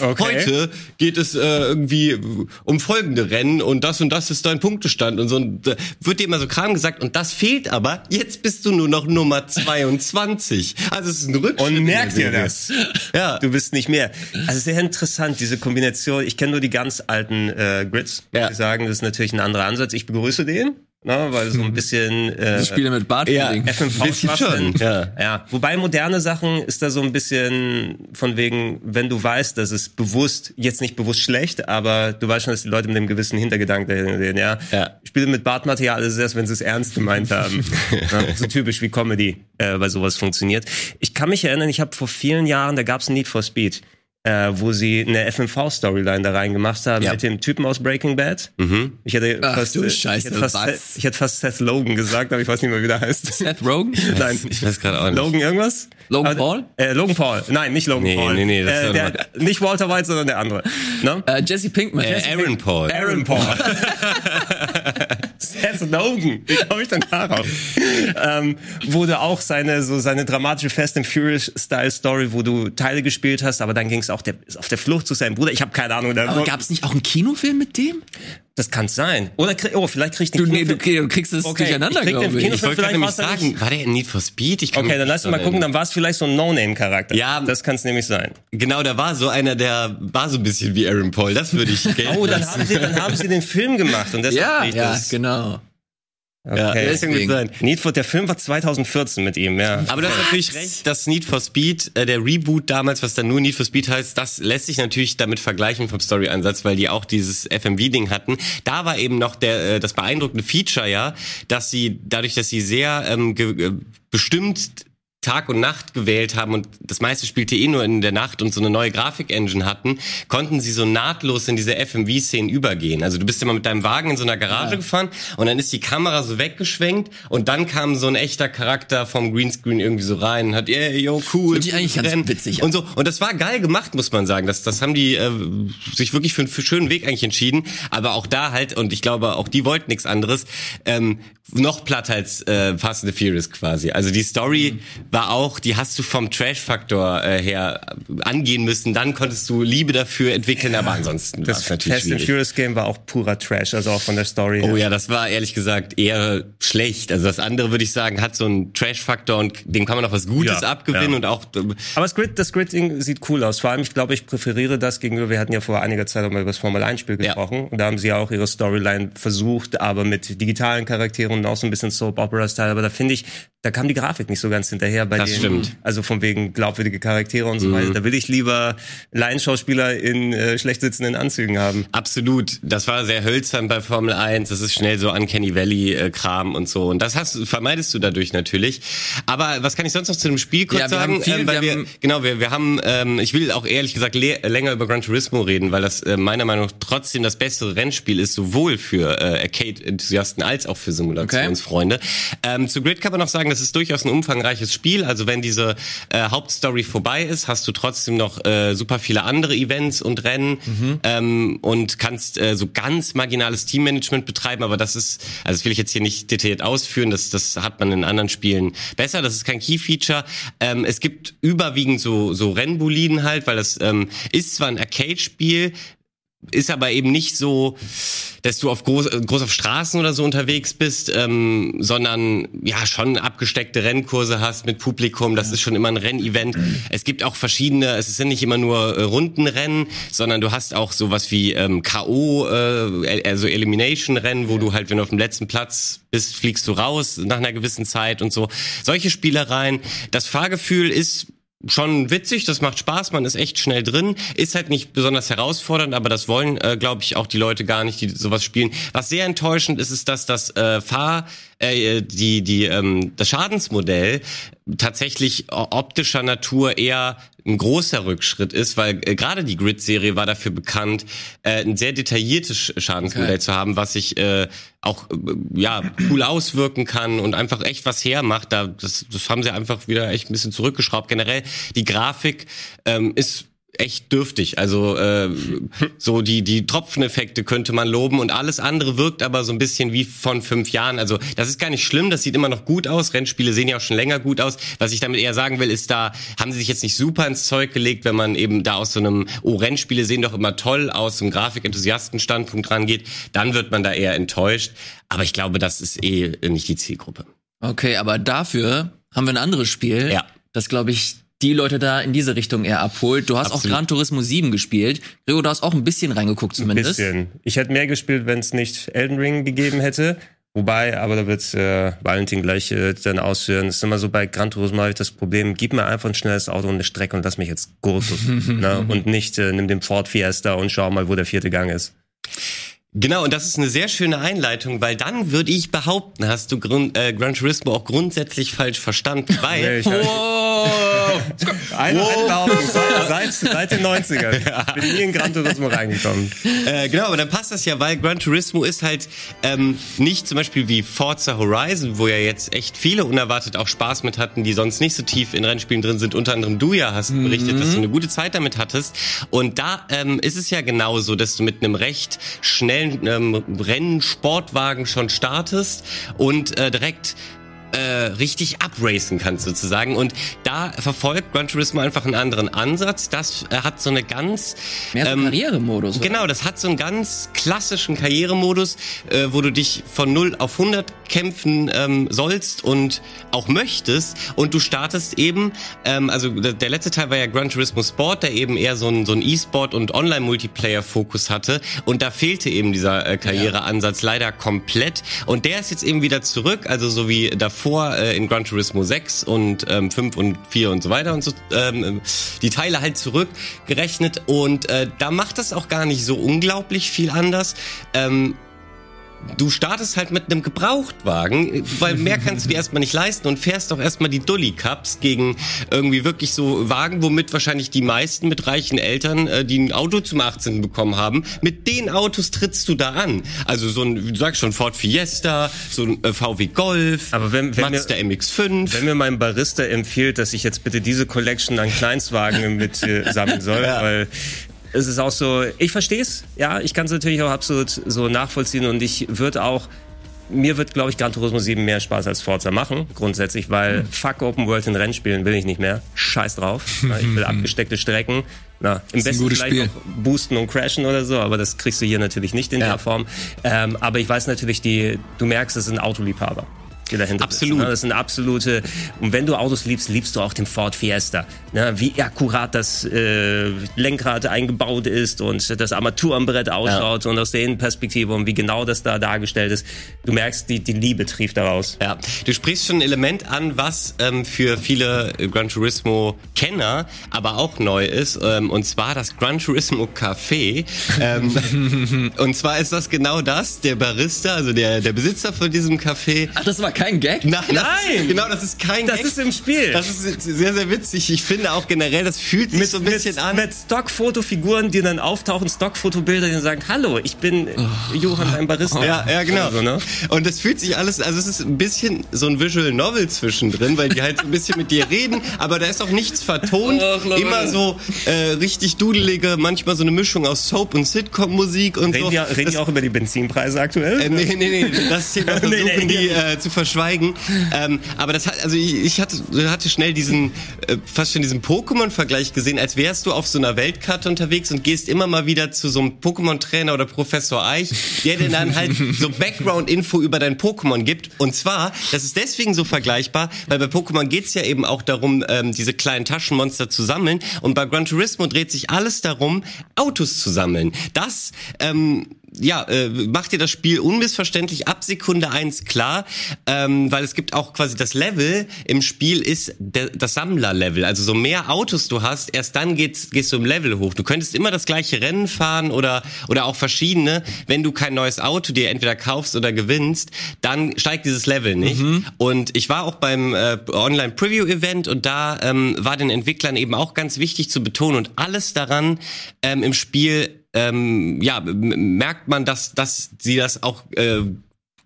[SPEAKER 2] Okay.
[SPEAKER 3] Heute geht es äh, irgendwie um folgende Rennen und das und das ist dein Punktestand und so und, äh, wird dir immer so Kram gesagt und das fehlt aber. Jetzt bist du nur noch Nummer 22. Also es ist ein Rückschritt.
[SPEAKER 2] Und merkt
[SPEAKER 3] Serie.
[SPEAKER 2] das?
[SPEAKER 3] Ja.
[SPEAKER 2] Du bist nicht mehr. Also sehr interessant, diese Kombination. Ich kenne nur die ganz alten äh, Grids.
[SPEAKER 3] Ja.
[SPEAKER 2] Ich sagen, das ist natürlich ein anderer Ansatz. Ich begrüße den, ne, weil so ein <laughs> bisschen äh,
[SPEAKER 1] Spiele mit Bart.
[SPEAKER 3] Ja.
[SPEAKER 2] FMV
[SPEAKER 3] schon, ja.
[SPEAKER 2] ja. Wobei moderne Sachen ist da so ein bisschen von wegen, wenn du weißt, dass es bewusst, jetzt nicht bewusst schlecht, aber du weißt schon, dass die Leute mit einem gewissen Hintergedanken dahin sehen, ja.
[SPEAKER 3] Ja.
[SPEAKER 2] Spiele mit Bartmaterial ist erst, wenn sie es ernst gemeint haben. <laughs> ja, so typisch wie Comedy äh, bei sowas funktioniert. Ich kann mich erinnern, ich habe vor vielen Jahren, da gab es Need for Speed. Äh, wo sie eine FMV-Storyline da reingemacht haben
[SPEAKER 3] Ja.
[SPEAKER 2] mit dem Typen aus Breaking Bad. Ich hätte
[SPEAKER 1] Ach
[SPEAKER 2] fast,
[SPEAKER 1] du
[SPEAKER 2] äh,
[SPEAKER 1] Scheiße,
[SPEAKER 2] ich hätte fast,
[SPEAKER 1] was?
[SPEAKER 2] ich hätte fast Seth Logan gesagt, aber ich weiß nicht mehr, wie der heißt.
[SPEAKER 1] Seth Rogen? <laughs>
[SPEAKER 2] Nein,
[SPEAKER 3] Ich weiß gerade auch nicht.
[SPEAKER 2] Logan irgendwas?
[SPEAKER 1] Logan
[SPEAKER 2] Aber-
[SPEAKER 1] Paul?
[SPEAKER 2] Äh, Logan Paul. Nein, nicht Logan
[SPEAKER 3] Nee,
[SPEAKER 2] Paul.
[SPEAKER 3] nee, nee, das
[SPEAKER 2] äh, der, nicht Walter White, sondern der andere. Ne?
[SPEAKER 1] Äh, Jesse Pinkman.
[SPEAKER 3] Äh, Aaron Paul.
[SPEAKER 2] Aaron Paul. <laughs> <laughs> Logan. Wie komme ich denn darauf? ähm, du auch seine, so seine dramatische Fast and Furious Style Story, wo du Teile gespielt hast, aber dann ging es auch der, auf der Flucht zu seinem Bruder. Ich habe keine Ahnung. Da,
[SPEAKER 1] Aber gab es nicht auch einen Kinofilm mit dem?
[SPEAKER 2] Das kann sein. Oder, krieg- oh, vielleicht krieg ich den
[SPEAKER 1] Du, nee, du,
[SPEAKER 2] Kinofilm-
[SPEAKER 1] du kriegst es
[SPEAKER 2] Okay,
[SPEAKER 1] durcheinander,
[SPEAKER 2] ich
[SPEAKER 1] glaube ich.
[SPEAKER 3] Ich wollte nämlich sagen, war der in Need for Speed? Ich kann
[SPEAKER 2] Okay, dann lass mal gucken, dann war es vielleicht so ein No-Name-Charakter.
[SPEAKER 3] Ja.
[SPEAKER 2] Das kann es nämlich sein.
[SPEAKER 3] Genau, da war so einer, der war so ein bisschen wie Aaron Paul. Das würde ich <laughs> gelten
[SPEAKER 2] Oh, dann haben, sie, dann haben sie den Film gemacht und deshalb
[SPEAKER 1] ja, ja,
[SPEAKER 2] das.
[SPEAKER 1] genau.
[SPEAKER 3] Ja,
[SPEAKER 2] Okay.
[SPEAKER 3] gut sein.
[SPEAKER 2] Need for, der Film war 2014 mit ihm, ja.
[SPEAKER 3] Aber du hast natürlich recht, das Need for Speed, äh, der Reboot damals, was dann nur Need for Speed heißt, das lässt sich natürlich damit vergleichen vom Story-Ansatz, weil die auch dieses FMV-Ding hatten. Da war eben noch der, äh, das beeindruckende Feature ja, dass sie, dadurch, dass sie sehr ähm, äh, bestimmt Tag und Nacht gewählt haben und das meiste spielte eh nur in der Nacht und so eine neue Grafik-Engine hatten, konnten sie so nahtlos in diese FMV-Szenen übergehen. Also du bist immer mit deinem Wagen in so einer Garage gefahren und dann ist die Kamera so weggeschwenkt und dann kam so ein echter Charakter vom Greenscreen irgendwie so rein und hat, yeah, yo, cool.
[SPEAKER 1] Finde ich eigentlich ganz
[SPEAKER 3] rennen.
[SPEAKER 1] witzig.
[SPEAKER 3] Und so. Und das war geil gemacht, muss man sagen. Das, das haben die äh, sich wirklich für einen für schönen Weg eigentlich entschieden. Aber auch da halt, und ich glaube, auch die wollten nichts anderes, ähm, noch platt als äh, Fast and the Furious quasi. Also die Story
[SPEAKER 1] Mhm.
[SPEAKER 3] War auch, die hast du vom Trash-Faktor äh, her angehen müssen. Dann konntest du Liebe dafür entwickeln, aber ansonsten war
[SPEAKER 2] Das
[SPEAKER 3] es natürlich
[SPEAKER 2] Fast and
[SPEAKER 3] schwierig.
[SPEAKER 2] Furious Game war auch purer Trash, also auch von der Story.
[SPEAKER 3] Oh
[SPEAKER 2] her.
[SPEAKER 3] ja, das war ehrlich gesagt eher schlecht. Also das andere würde ich sagen, hat so einen Trash-Faktor und dem kann man auch was Gutes
[SPEAKER 2] Ja,
[SPEAKER 3] abgewinnen
[SPEAKER 2] ja.
[SPEAKER 3] und auch äh,
[SPEAKER 2] Aber das Grid, das Grid-Ding sieht cool aus. Vor allem, ich glaube, ich präferiere das gegenüber, wir hatten ja vor einiger Zeit auch mal über das Formel-1-Spiel
[SPEAKER 3] Ja.
[SPEAKER 2] gesprochen. Und da haben sie ja auch ihre Storyline versucht, aber mit digitalen Charakteren und auch so ein bisschen Soap-Opera-Style. Aber da finde ich, da kam die Grafik nicht so ganz hinterher bei
[SPEAKER 3] Das
[SPEAKER 2] denen.
[SPEAKER 3] stimmt. Mhm.
[SPEAKER 2] Also von wegen glaubwürdige Charaktere und so weiter. Da will ich lieber Laienschauspieler in äh, schlecht sitzenden Anzügen haben.
[SPEAKER 3] Absolut. Das war sehr hölzern bei Formel 1. Das ist schnell so Uncanny Valley-Kram und so. Und das hast, vermeidest du dadurch natürlich. Aber was kann ich sonst noch zu dem Spiel kurz
[SPEAKER 1] Ja,
[SPEAKER 3] sagen?
[SPEAKER 1] viel-
[SPEAKER 3] ähm, weil
[SPEAKER 1] wir
[SPEAKER 3] wir, genau, wir, wir haben, ähm, ich will auch ehrlich gesagt länger über Gran Turismo reden, weil das äh, meiner Meinung nach trotzdem das bessere Rennspiel ist, sowohl für äh, Arcade-Enthusiasten als auch für Simulationsfreunde. Ähm, zu Grid kann man noch sagen, das ist durchaus ein umfangreiches Spiel. Also wenn diese äh, Hauptstory vorbei ist, hast du trotzdem noch äh, super viele andere Events und Rennen ähm, und kannst äh, so ganz marginales Teammanagement betreiben, aber das ist, also das will ich jetzt hier nicht detailliert ausführen, das, das hat man in anderen Spielen besser, das ist kein Key-Feature. Ähm, es gibt überwiegend so, so Rennboliden halt, weil das ähm, ist zwar ein Arcade-Spiel, ist aber eben nicht so, dass du auf groß, äh, groß auf Straßen oder so unterwegs bist, ähm, sondern ja schon abgesteckte Rennkurse hast mit Publikum. Das ist schon immer ein Rennevent. Es gibt auch verschiedene. Es sind nicht immer nur äh, Rundenrennen, sondern du hast auch sowas wie ähm, KO, äh, also Elimination-Rennen, wo du halt, wenn du auf dem letzten Platz bist, fliegst du raus nach einer gewissen Zeit und so. Solche Spielereien. Das Fahrgefühl ist schon witzig, das macht Spaß, man ist echt schnell drin, ist halt nicht besonders herausfordernd, aber das wollen, äh, glaube ich, auch die Leute gar nicht, die sowas spielen. Was sehr enttäuschend ist, ist, dass das äh, Fahr, äh, die, die, ähm, das Schadensmodell tatsächlich optischer Natur eher ein großer Rückschritt ist, weil äh, gerade die Grid-Serie war dafür bekannt, äh, ein sehr detailliertes Sch- Schadensmodell
[SPEAKER 1] Okay.
[SPEAKER 3] zu haben, was sich äh, auch äh, ja cool auswirken kann und einfach echt was hermacht. Da das, das haben sie einfach wieder echt ein bisschen zurückgeschraubt. Generell die Grafik ähm, ist echt dürftig. Also äh, so die die Tropfeneffekte könnte man loben und alles andere wirkt aber so ein bisschen wie von fünf Jahren. Also das ist gar nicht schlimm, das sieht immer noch gut aus. Rennspiele sehen ja auch schon länger gut aus. Was ich damit eher sagen will, ist da haben sie sich jetzt nicht super ins Zeug gelegt, wenn man eben da aus so einem oh Rennspiele sehen doch immer toll aus, einem Grafikenthusiastenstandpunkt rangeht, dann wird man da eher enttäuscht. Aber ich glaube, das ist eh nicht die Zielgruppe.
[SPEAKER 1] Okay, aber dafür haben wir ein anderes Spiel,
[SPEAKER 3] Ja.
[SPEAKER 1] das glaube ich die Leute da in diese Richtung eher abholt. Du hast
[SPEAKER 3] Absolut.
[SPEAKER 1] auch Gran Turismo 7 gespielt. Rigo, du hast auch ein bisschen reingeguckt zumindest.
[SPEAKER 2] Ein bisschen. Ich hätte mehr gespielt, wenn es nicht Elden Ring gegeben hätte. Wobei, aber da wird äh, Valentin gleich äh, dann ausführen. Es ist immer so, bei Gran Turismo habe ich das Problem, gib mir einfach ein schnelles Auto und eine Strecke und lass mich jetzt gurten. <laughs> ne? Und nicht, äh, nimm den Ford Fiesta und schau mal, wo der vierte Gang ist.
[SPEAKER 3] Genau, und das ist eine sehr schöne Einleitung, weil dann würde ich behaupten, hast du Grund, äh, Gran Turismo auch grundsätzlich falsch verstanden, weil...
[SPEAKER 2] Nee, <laughs> 100.000 seit, seit den 90ern. <laughs> Ja. Bin nie in Gran Turismo reingekommen.
[SPEAKER 3] Äh, genau, aber dann passt das ja, weil Gran Turismo ist halt ähm, nicht zum Beispiel wie Forza Horizon, wo ja jetzt echt viele unerwartet auch Spaß mit hatten, die sonst nicht so tief in Rennspielen drin sind. Unter anderem du ja hast berichtet, mhm. dass du eine gute Zeit damit hattest. Und da ähm, ist es ja genauso, dass du mit einem recht schnellen ähm, Rennen-Sportwagen schon startest und äh, direkt äh, richtig abracen kannst sozusagen. Und da verfolgt Gran Turismo einfach einen anderen Ansatz. Das äh, hat so eine ganz
[SPEAKER 1] Mehr so
[SPEAKER 3] ähm,
[SPEAKER 1] Karrieremodus. oder?
[SPEAKER 3] Genau, das hat so einen ganz klassischen Karrieremodus, äh, wo du dich von 0 auf 100 kämpfen ähm, sollst und auch möchtest. Und du startest eben, ähm, also der, der letzte Teil war ja Gran Turismo Sport, der eben eher so ein, so ein E-Sport und Online-Multiplayer-Fokus hatte. Und da fehlte eben dieser äh, Karriereansatz leider komplett. Und der ist jetzt eben wieder zurück, also so wie davor äh, in Gran Turismo 6 und ähm, 5 und 4 und so weiter und so, ähm, die Teile halt zurückgerechnet. Und äh, da macht das auch gar nicht so unglaublich viel anders. Ähm, du startest halt mit einem Gebrauchtwagen, weil mehr kannst du dir erstmal nicht leisten und fährst auch erstmal die Dully Cups gegen irgendwie wirklich so Wagen, womit wahrscheinlich die meisten mit reichen Eltern, äh, die ein Auto zum 18. bekommen haben, mit den Autos trittst du da an. Also so ein, du sagst schon, Ford Fiesta, so ein äh, VW Golf,
[SPEAKER 2] Aber wenn- wenn
[SPEAKER 3] Mazda
[SPEAKER 2] wir-
[SPEAKER 3] MX-5.
[SPEAKER 2] Wenn mir mein Barista empfiehlt, dass ich jetzt bitte diese Collection an Kleinstwagen mit äh, sammeln soll, <laughs> weil es ist auch so, ich verstehe es, ja, ich kann es natürlich auch absolut so nachvollziehen und ich würde auch, mir wird, glaube ich, Gran Turismo 7 mehr Spaß als Forza machen, grundsätzlich, weil
[SPEAKER 3] Hm.
[SPEAKER 2] fuck Open World in Rennspielen will ich nicht mehr, scheiß drauf, <laughs> ich will abgesteckte Strecken, na, im besten vielleicht
[SPEAKER 1] Spiel.
[SPEAKER 2] noch boosten und crashen oder so, aber das kriegst du hier natürlich nicht in
[SPEAKER 3] Ja.
[SPEAKER 2] der Form. Ähm, aber ich weiß natürlich, die, du merkst, es ist ein Autoliebhaber. Die dahinter
[SPEAKER 3] Absolut.
[SPEAKER 2] Ist, ne? Das sind absolute. Und wenn du Autos liebst, liebst du auch den Ford Fiesta. Ne? Wie akkurat das äh, Lenkrad eingebaut ist und das Armaturenbrett ausschaut und aus der Innenperspektive und wie genau das da dargestellt ist. Du merkst, die, die Liebe trieft daraus.
[SPEAKER 3] Ja, du sprichst schon ein Element an, was ähm, für viele Gran Turismo Kenner aber auch neu ist, ähm, und zwar das Gran Turismo Café. Ähm, <laughs> und zwar ist das genau das, der Barista, also der, der Besitzer von diesem Café.
[SPEAKER 1] Ach, das war kein Gag?
[SPEAKER 3] Nein, das
[SPEAKER 2] Nein!
[SPEAKER 3] Ist, genau, das ist kein
[SPEAKER 2] Das
[SPEAKER 3] Gag.
[SPEAKER 2] ist im Spiel.
[SPEAKER 3] Das ist sehr, sehr witzig. Ich finde auch generell, das fühlt sich so ein bisschen
[SPEAKER 2] mit,
[SPEAKER 3] an.
[SPEAKER 2] mit Stockfotofiguren, die dann auftauchen, Stockfotobilder, die sagen, hallo, ich bin Johann, dein Barista.
[SPEAKER 3] Ja, ja, genau.
[SPEAKER 2] Also, ne?
[SPEAKER 3] Und das fühlt sich alles, also es ist ein bisschen so ein Visual Novel zwischendrin, weil die halt so ein bisschen mit dir reden, aber da ist auch nichts vertont.
[SPEAKER 1] Leute.
[SPEAKER 3] Immer so äh, richtig dudelige, manchmal so eine Mischung aus Soap und Sitcom-Musik und
[SPEAKER 2] Reden,
[SPEAKER 3] so.
[SPEAKER 2] wir, reden
[SPEAKER 3] Das-
[SPEAKER 2] wir auch über die Benzinpreise aktuell?
[SPEAKER 3] äh, nee, nee, nee, das Thema <laughs> versuchen
[SPEAKER 2] Nee, nee,
[SPEAKER 3] die äh, zu verschweigen. Ähm, aber das hat, also ich, ich hatte, hatte schnell diesen, äh, fast schon diesen Pokémon-Vergleich gesehen, als wärst du auf so einer Weltkarte unterwegs und gehst immer mal wieder zu so einem Pokémon-Trainer oder Professor Eich, der dir dann halt <laughs> so Background-Info über dein Pokémon gibt. Und zwar, das ist deswegen so vergleichbar, weil bei Pokémon geht's ja eben auch darum, ähm, diese kleinen Taschenmonster zu sammeln. Und bei Gran Turismo dreht sich alles darum, Autos zu sammeln. Das ähm, ja, äh, macht dir das Spiel unmissverständlich ab Sekunde eins klar, ähm, weil es gibt auch quasi das Level im Spiel ist der, das Sammlerlevel. Also so mehr Autos du hast, erst dann geht's, gehst du im Level hoch. Du könntest immer das gleiche Rennen fahren oder, oder auch verschiedene. Wenn du kein neues Auto dir entweder kaufst oder gewinnst, dann steigt dieses Level nicht. Und ich war auch beim äh, Online-Preview-Event und da ähm, war den Entwicklern eben auch ganz wichtig zu betonen und alles daran ähm, im Spiel ähm, ja, merkt man, dass, dass sie das auch äh,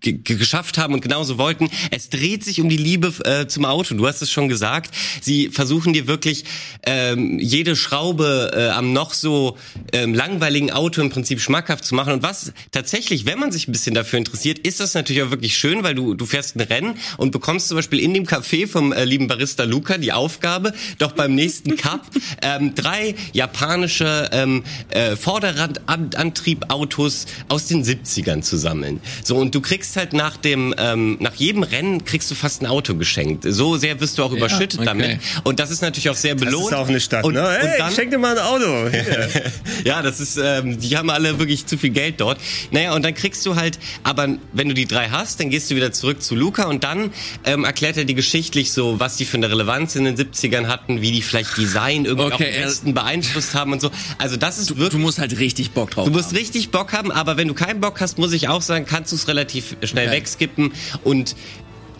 [SPEAKER 3] geschafft haben und genauso wollten. Es dreht sich um die Liebe äh, zum Auto. Du hast es schon gesagt. Sie versuchen dir wirklich ähm, jede Schraube äh, am noch so ähm, langweiligen Auto im Prinzip schmackhaft zu machen. Und was tatsächlich, wenn man sich ein bisschen dafür interessiert, ist das natürlich auch wirklich schön, weil du du fährst ein Rennen und bekommst zum Beispiel in dem Café vom äh, lieben Barista Luca die Aufgabe, doch beim nächsten Cup <laughs> ähm, drei japanische ähm, äh, Vorderradantriebautos aus den 70ern zu sammeln. So und du kriegst halt nach dem ähm, nach jedem Rennen kriegst du fast ein Auto geschenkt. So sehr wirst du auch überschüttet
[SPEAKER 1] okay.
[SPEAKER 3] damit und das ist natürlich auch sehr
[SPEAKER 2] Das
[SPEAKER 3] belohnt.
[SPEAKER 2] ist auch eine Stadt,
[SPEAKER 3] und,
[SPEAKER 2] ne? Hey,
[SPEAKER 3] und dann,
[SPEAKER 2] schenk dir mal ein Auto. <laughs>
[SPEAKER 3] Ja, das ist, ähm, die haben alle wirklich zu viel Geld dort. Naja, und dann kriegst du halt, aber wenn du die drei hast, dann gehst du wieder zurück zu Luca und dann ähm, erklärt er die geschichtlich so, was die für eine Relevanz in den 70ern hatten, wie die vielleicht Design irgendwie
[SPEAKER 1] Okay,
[SPEAKER 3] auch am besten beeinflusst haben und so. Also das ist
[SPEAKER 1] Du
[SPEAKER 3] wirklich...
[SPEAKER 1] musst halt richtig Bock drauf
[SPEAKER 3] Du musst
[SPEAKER 1] haben.
[SPEAKER 3] richtig Bock haben, aber wenn du keinen Bock hast, muss ich auch sagen, kannst du es relativ schnell
[SPEAKER 1] Okay.
[SPEAKER 3] wegskippen und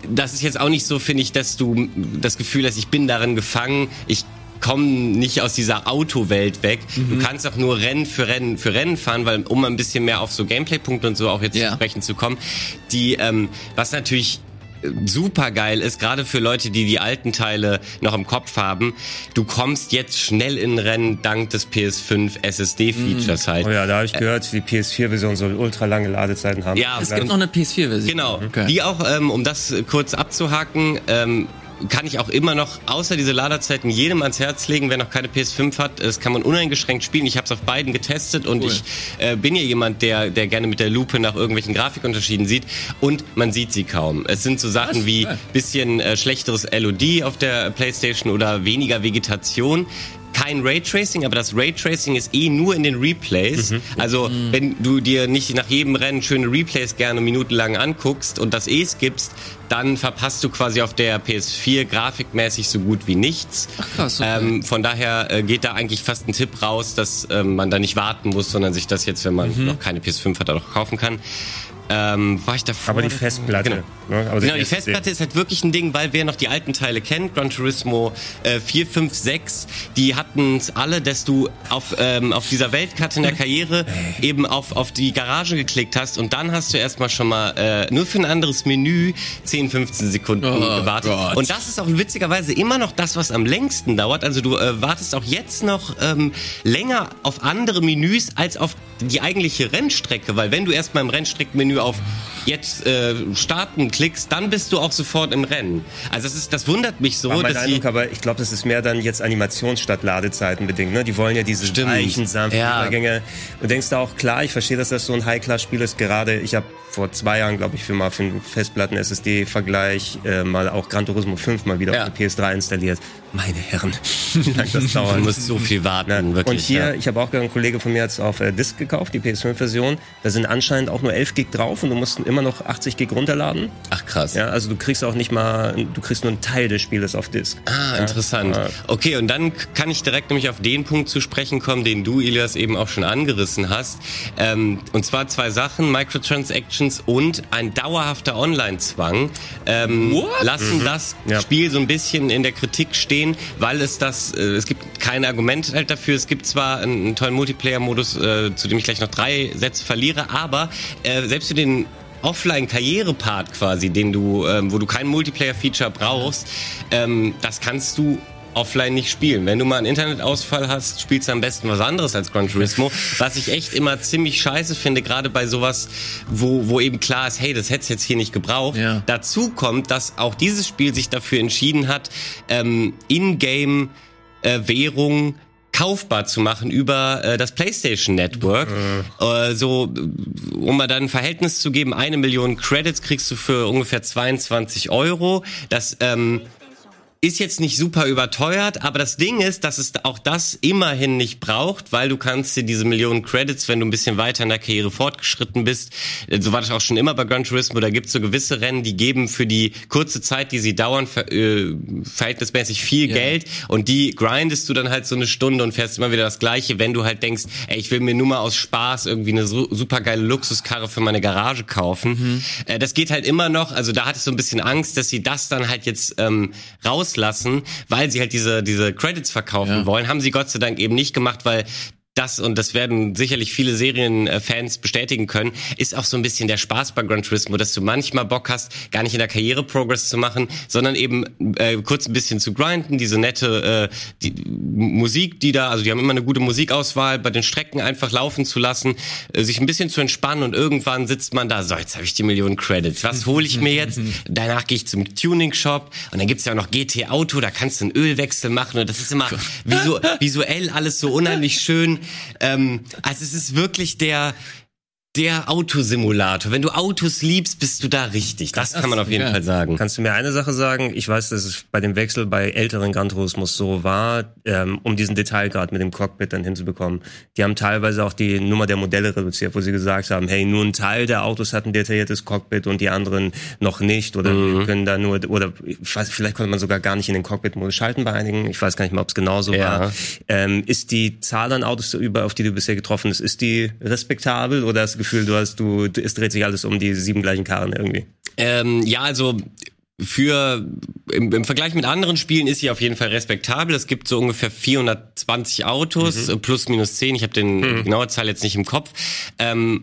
[SPEAKER 3] das ist jetzt auch nicht so, finde ich, dass du das Gefühl hast, ich bin darin gefangen, ich komme nicht aus dieser Autowelt weg. Mhm. Du kannst auch nur Rennen für Rennen für Rennen fahren, weil um ein bisschen mehr auf so Gameplay-Punkte und so auch jetzt ja. sprechen zu kommen, die ähm, was natürlich super geil ist, gerade für Leute, die die alten Teile noch im Kopf haben. Du kommst jetzt schnell in Rennen dank des PS5 SSD-Features mm. halt.
[SPEAKER 2] Oh ja, da habe ich gehört, die PS4-Version soll ultra lange Ladezeiten haben.
[SPEAKER 1] Ja, es gibt noch eine PS4-Version.
[SPEAKER 3] Genau. Okay. Die auch, ähm, um das kurz abzuhaken, ähm, kann ich auch immer noch, außer diese Laderzeiten, jedem ans Herz legen, wer noch keine PS5 hat. Das kann man uneingeschränkt spielen. Ich habe es auf beiden getestet und cool. ich äh, bin ja jemand, der, der gerne mit der Lupe nach irgendwelchen Grafikunterschieden sieht. Und man sieht sie kaum. Es sind so Sachen Was? wie bisschen äh, schlechteres LOD auf der PlayStation oder weniger Vegetation kein Raytracing, aber das Raytracing ist eh nur in den Replays. Mhm. Also mhm. wenn du dir nicht nach jedem Rennen schöne Replays gerne minutenlang anguckst und das eh skippst, dann verpasst du quasi auf der PS4 grafikmäßig so gut wie nichts. Ach krass. Okay. Ähm, von daher äh, geht da eigentlich fast ein Tipp raus, dass ähm, man da nicht warten muss, sondern sich das jetzt, wenn man mhm. noch keine PS5 hat, auch kaufen kann. Ähm, war ich davor?
[SPEAKER 2] Aber die Festplatte.
[SPEAKER 3] Genau, ne? Aber genau die Festplatte ist halt wirklich ein Ding, weil wer noch die alten Teile kennt, Gran Turismo äh, 4, 5, 6, die hatten es alle, dass du auf, ähm, auf dieser Weltkarte in der Karriere eben auf, auf die Garage geklickt hast und dann hast du erstmal schon mal äh, nur für ein anderes Menü 10, 15 Sekunden oh, gewartet. Gott. Und das ist auch witzigerweise immer noch das, was am längsten dauert. Also du äh, wartest auch jetzt noch ähm, länger auf andere Menüs als auf die eigentliche Rennstrecke, weil wenn du erstmal im Rennstreckenmenü auf jetzt äh, starten klickst, dann bist du auch sofort im Rennen. Also das ist, das wundert mich so.
[SPEAKER 2] War mein dass Eindruck, aber ich glaube, das ist mehr dann jetzt Animations statt Ladezeiten bedingt. Ne? Die wollen ja diese Stimmt. weichen, sanften ja. Übergänge. Du denkst da auch klar, ich verstehe, dass das so ein High-Class-Spiel ist. Gerade ich habe vor zwei Jahren, glaube ich, für mal für einen Festplatten-SSD-Vergleich äh, mal auch Gran Turismo 5 mal wieder ja. auf die PS3 installiert. Meine Herren,
[SPEAKER 3] wie lange das dauert. Du musst so viel warten, ja.
[SPEAKER 2] wirklich. Und hier, ja. ich habe auch gehört, ein Kollege von mir hat es auf äh, Disk gekauft, die PS5-Version. Da sind anscheinend auch nur 11 Gig drauf und du musst immer noch 80 Gig runterladen.
[SPEAKER 3] Ach krass.
[SPEAKER 2] Ja, also du kriegst auch nicht mal, du kriegst nur einen Teil des Spieles auf Disk.
[SPEAKER 3] Ah, interessant. Okay, und dann kann ich direkt nämlich auf den Punkt zu sprechen kommen, den du, Ilias, eben auch schon angerissen hast. Ähm, und zwar zwei Sachen, Microtransactions und ein dauerhafter Online-Zwang ähm, lassen mhm. das ja. Spiel so ein bisschen in der Kritik stehen, weil es das, äh, es gibt keine Argumente halt dafür. Es gibt zwar einen, einen tollen Multiplayer-Modus, äh, zu dem ich gleich noch drei Sätze verliere, aber äh, selbst für den Offline-Karriere-Part quasi, den du, ähm, wo du kein Multiplayer-Feature brauchst, ähm, das kannst du offline nicht spielen. Wenn du mal einen Internetausfall hast, spielst du am besten was anderes als Gran Turismo. Was ich echt immer ziemlich scheiße finde, gerade bei sowas, wo, wo eben klar ist, hey, das hättest jetzt hier nicht gebraucht. Ja. Dazu kommt, dass auch dieses Spiel sich dafür entschieden hat, ähm, in-game äh, Währung kaufbar zu machen über äh, das PlayStation Network. Mhm. Äh, so, um mal dann ein Verhältnis zu geben, eine Million Credits kriegst du für ungefähr 22 Euro. Das ähm, ist jetzt nicht super überteuert, aber das Ding ist, dass es auch das immerhin nicht braucht, weil du kannst dir diese Millionen Credits, wenn du ein bisschen weiter in der Karriere fortgeschritten bist, äh, so war das auch schon immer bei Gran Turismo, da gibt es so gewisse Rennen, die geben für die kurze Zeit, die sie dauern, ver äh, verhältnismäßig viel ja. Geld und die grindest du dann halt so eine Stunde und fährst immer wieder das Gleiche, wenn du halt denkst, ey, ich will mir nur mal aus Spaß irgendwie eine so, super geile Luxuskarre für meine Garage kaufen. Mhm. Äh, das geht halt immer noch, also da hatte ich so ein bisschen Angst, dass sie das dann halt jetzt ähm, raus rauslassen, weil sie halt diese, diese Credits verkaufen ja. wollen. Haben sie Gott sei Dank eben nicht gemacht, weil das, und das werden sicherlich viele Serienfans bestätigen können, ist auch so ein bisschen der Spaß bei Gran Turismo, dass du manchmal Bock hast, gar nicht in der Karriere Progress zu machen, sondern eben äh, kurz ein bisschen zu grinden, diese nette äh, die Musik, die da, also die haben immer eine gute Musikauswahl, bei den Strecken einfach laufen zu lassen, äh, sich ein bisschen zu entspannen und irgendwann sitzt man da, so, jetzt habe ich die Millionen Credits, was hole ich mir jetzt? <laughs> Danach gehe ich zum Tuning-Shop und dann gibt's ja auch noch GT Auto, da kannst du einen Ölwechsel machen und das ist immer visu visuell alles so unheimlich schön ähm, also es ist wirklich der, der Autosimulator. Wenn du Autos liebst, bist du da richtig. Das, kann man auf jeden ja. Fall sagen.
[SPEAKER 2] Kannst du mir eine Sache sagen? Ich weiß, dass es bei dem Wechsel bei älteren Gran Turismos so war, ähm, um diesen Detailgrad mit dem Cockpit dann hinzubekommen. Die haben teilweise auch die Nummer der Modelle reduziert, wo sie gesagt haben, hey, nur ein Teil der Autos hat ein detailliertes Cockpit und die anderen noch nicht. Oder mhm. können da nur, oder ich weiß, vielleicht konnte man sogar gar nicht in den Cockpit-Modus schalten bei einigen. Ich weiß gar nicht mehr, ob es genauso ja. war. Ähm, ist die Zahl an Autos, auf die du bisher getroffen bist, ist die respektabel oder Gefühl, du hast, du, es dreht sich alles um die sieben gleichen Karren irgendwie.
[SPEAKER 3] Ähm, ja, also für im, im, Vergleich mit anderen Spielen ist sie auf jeden Fall respektabel. Es gibt so ungefähr 420 Autos, mhm. plus minus 10. Ich habe den mhm. genaue Zahl jetzt nicht im Kopf. Ähm,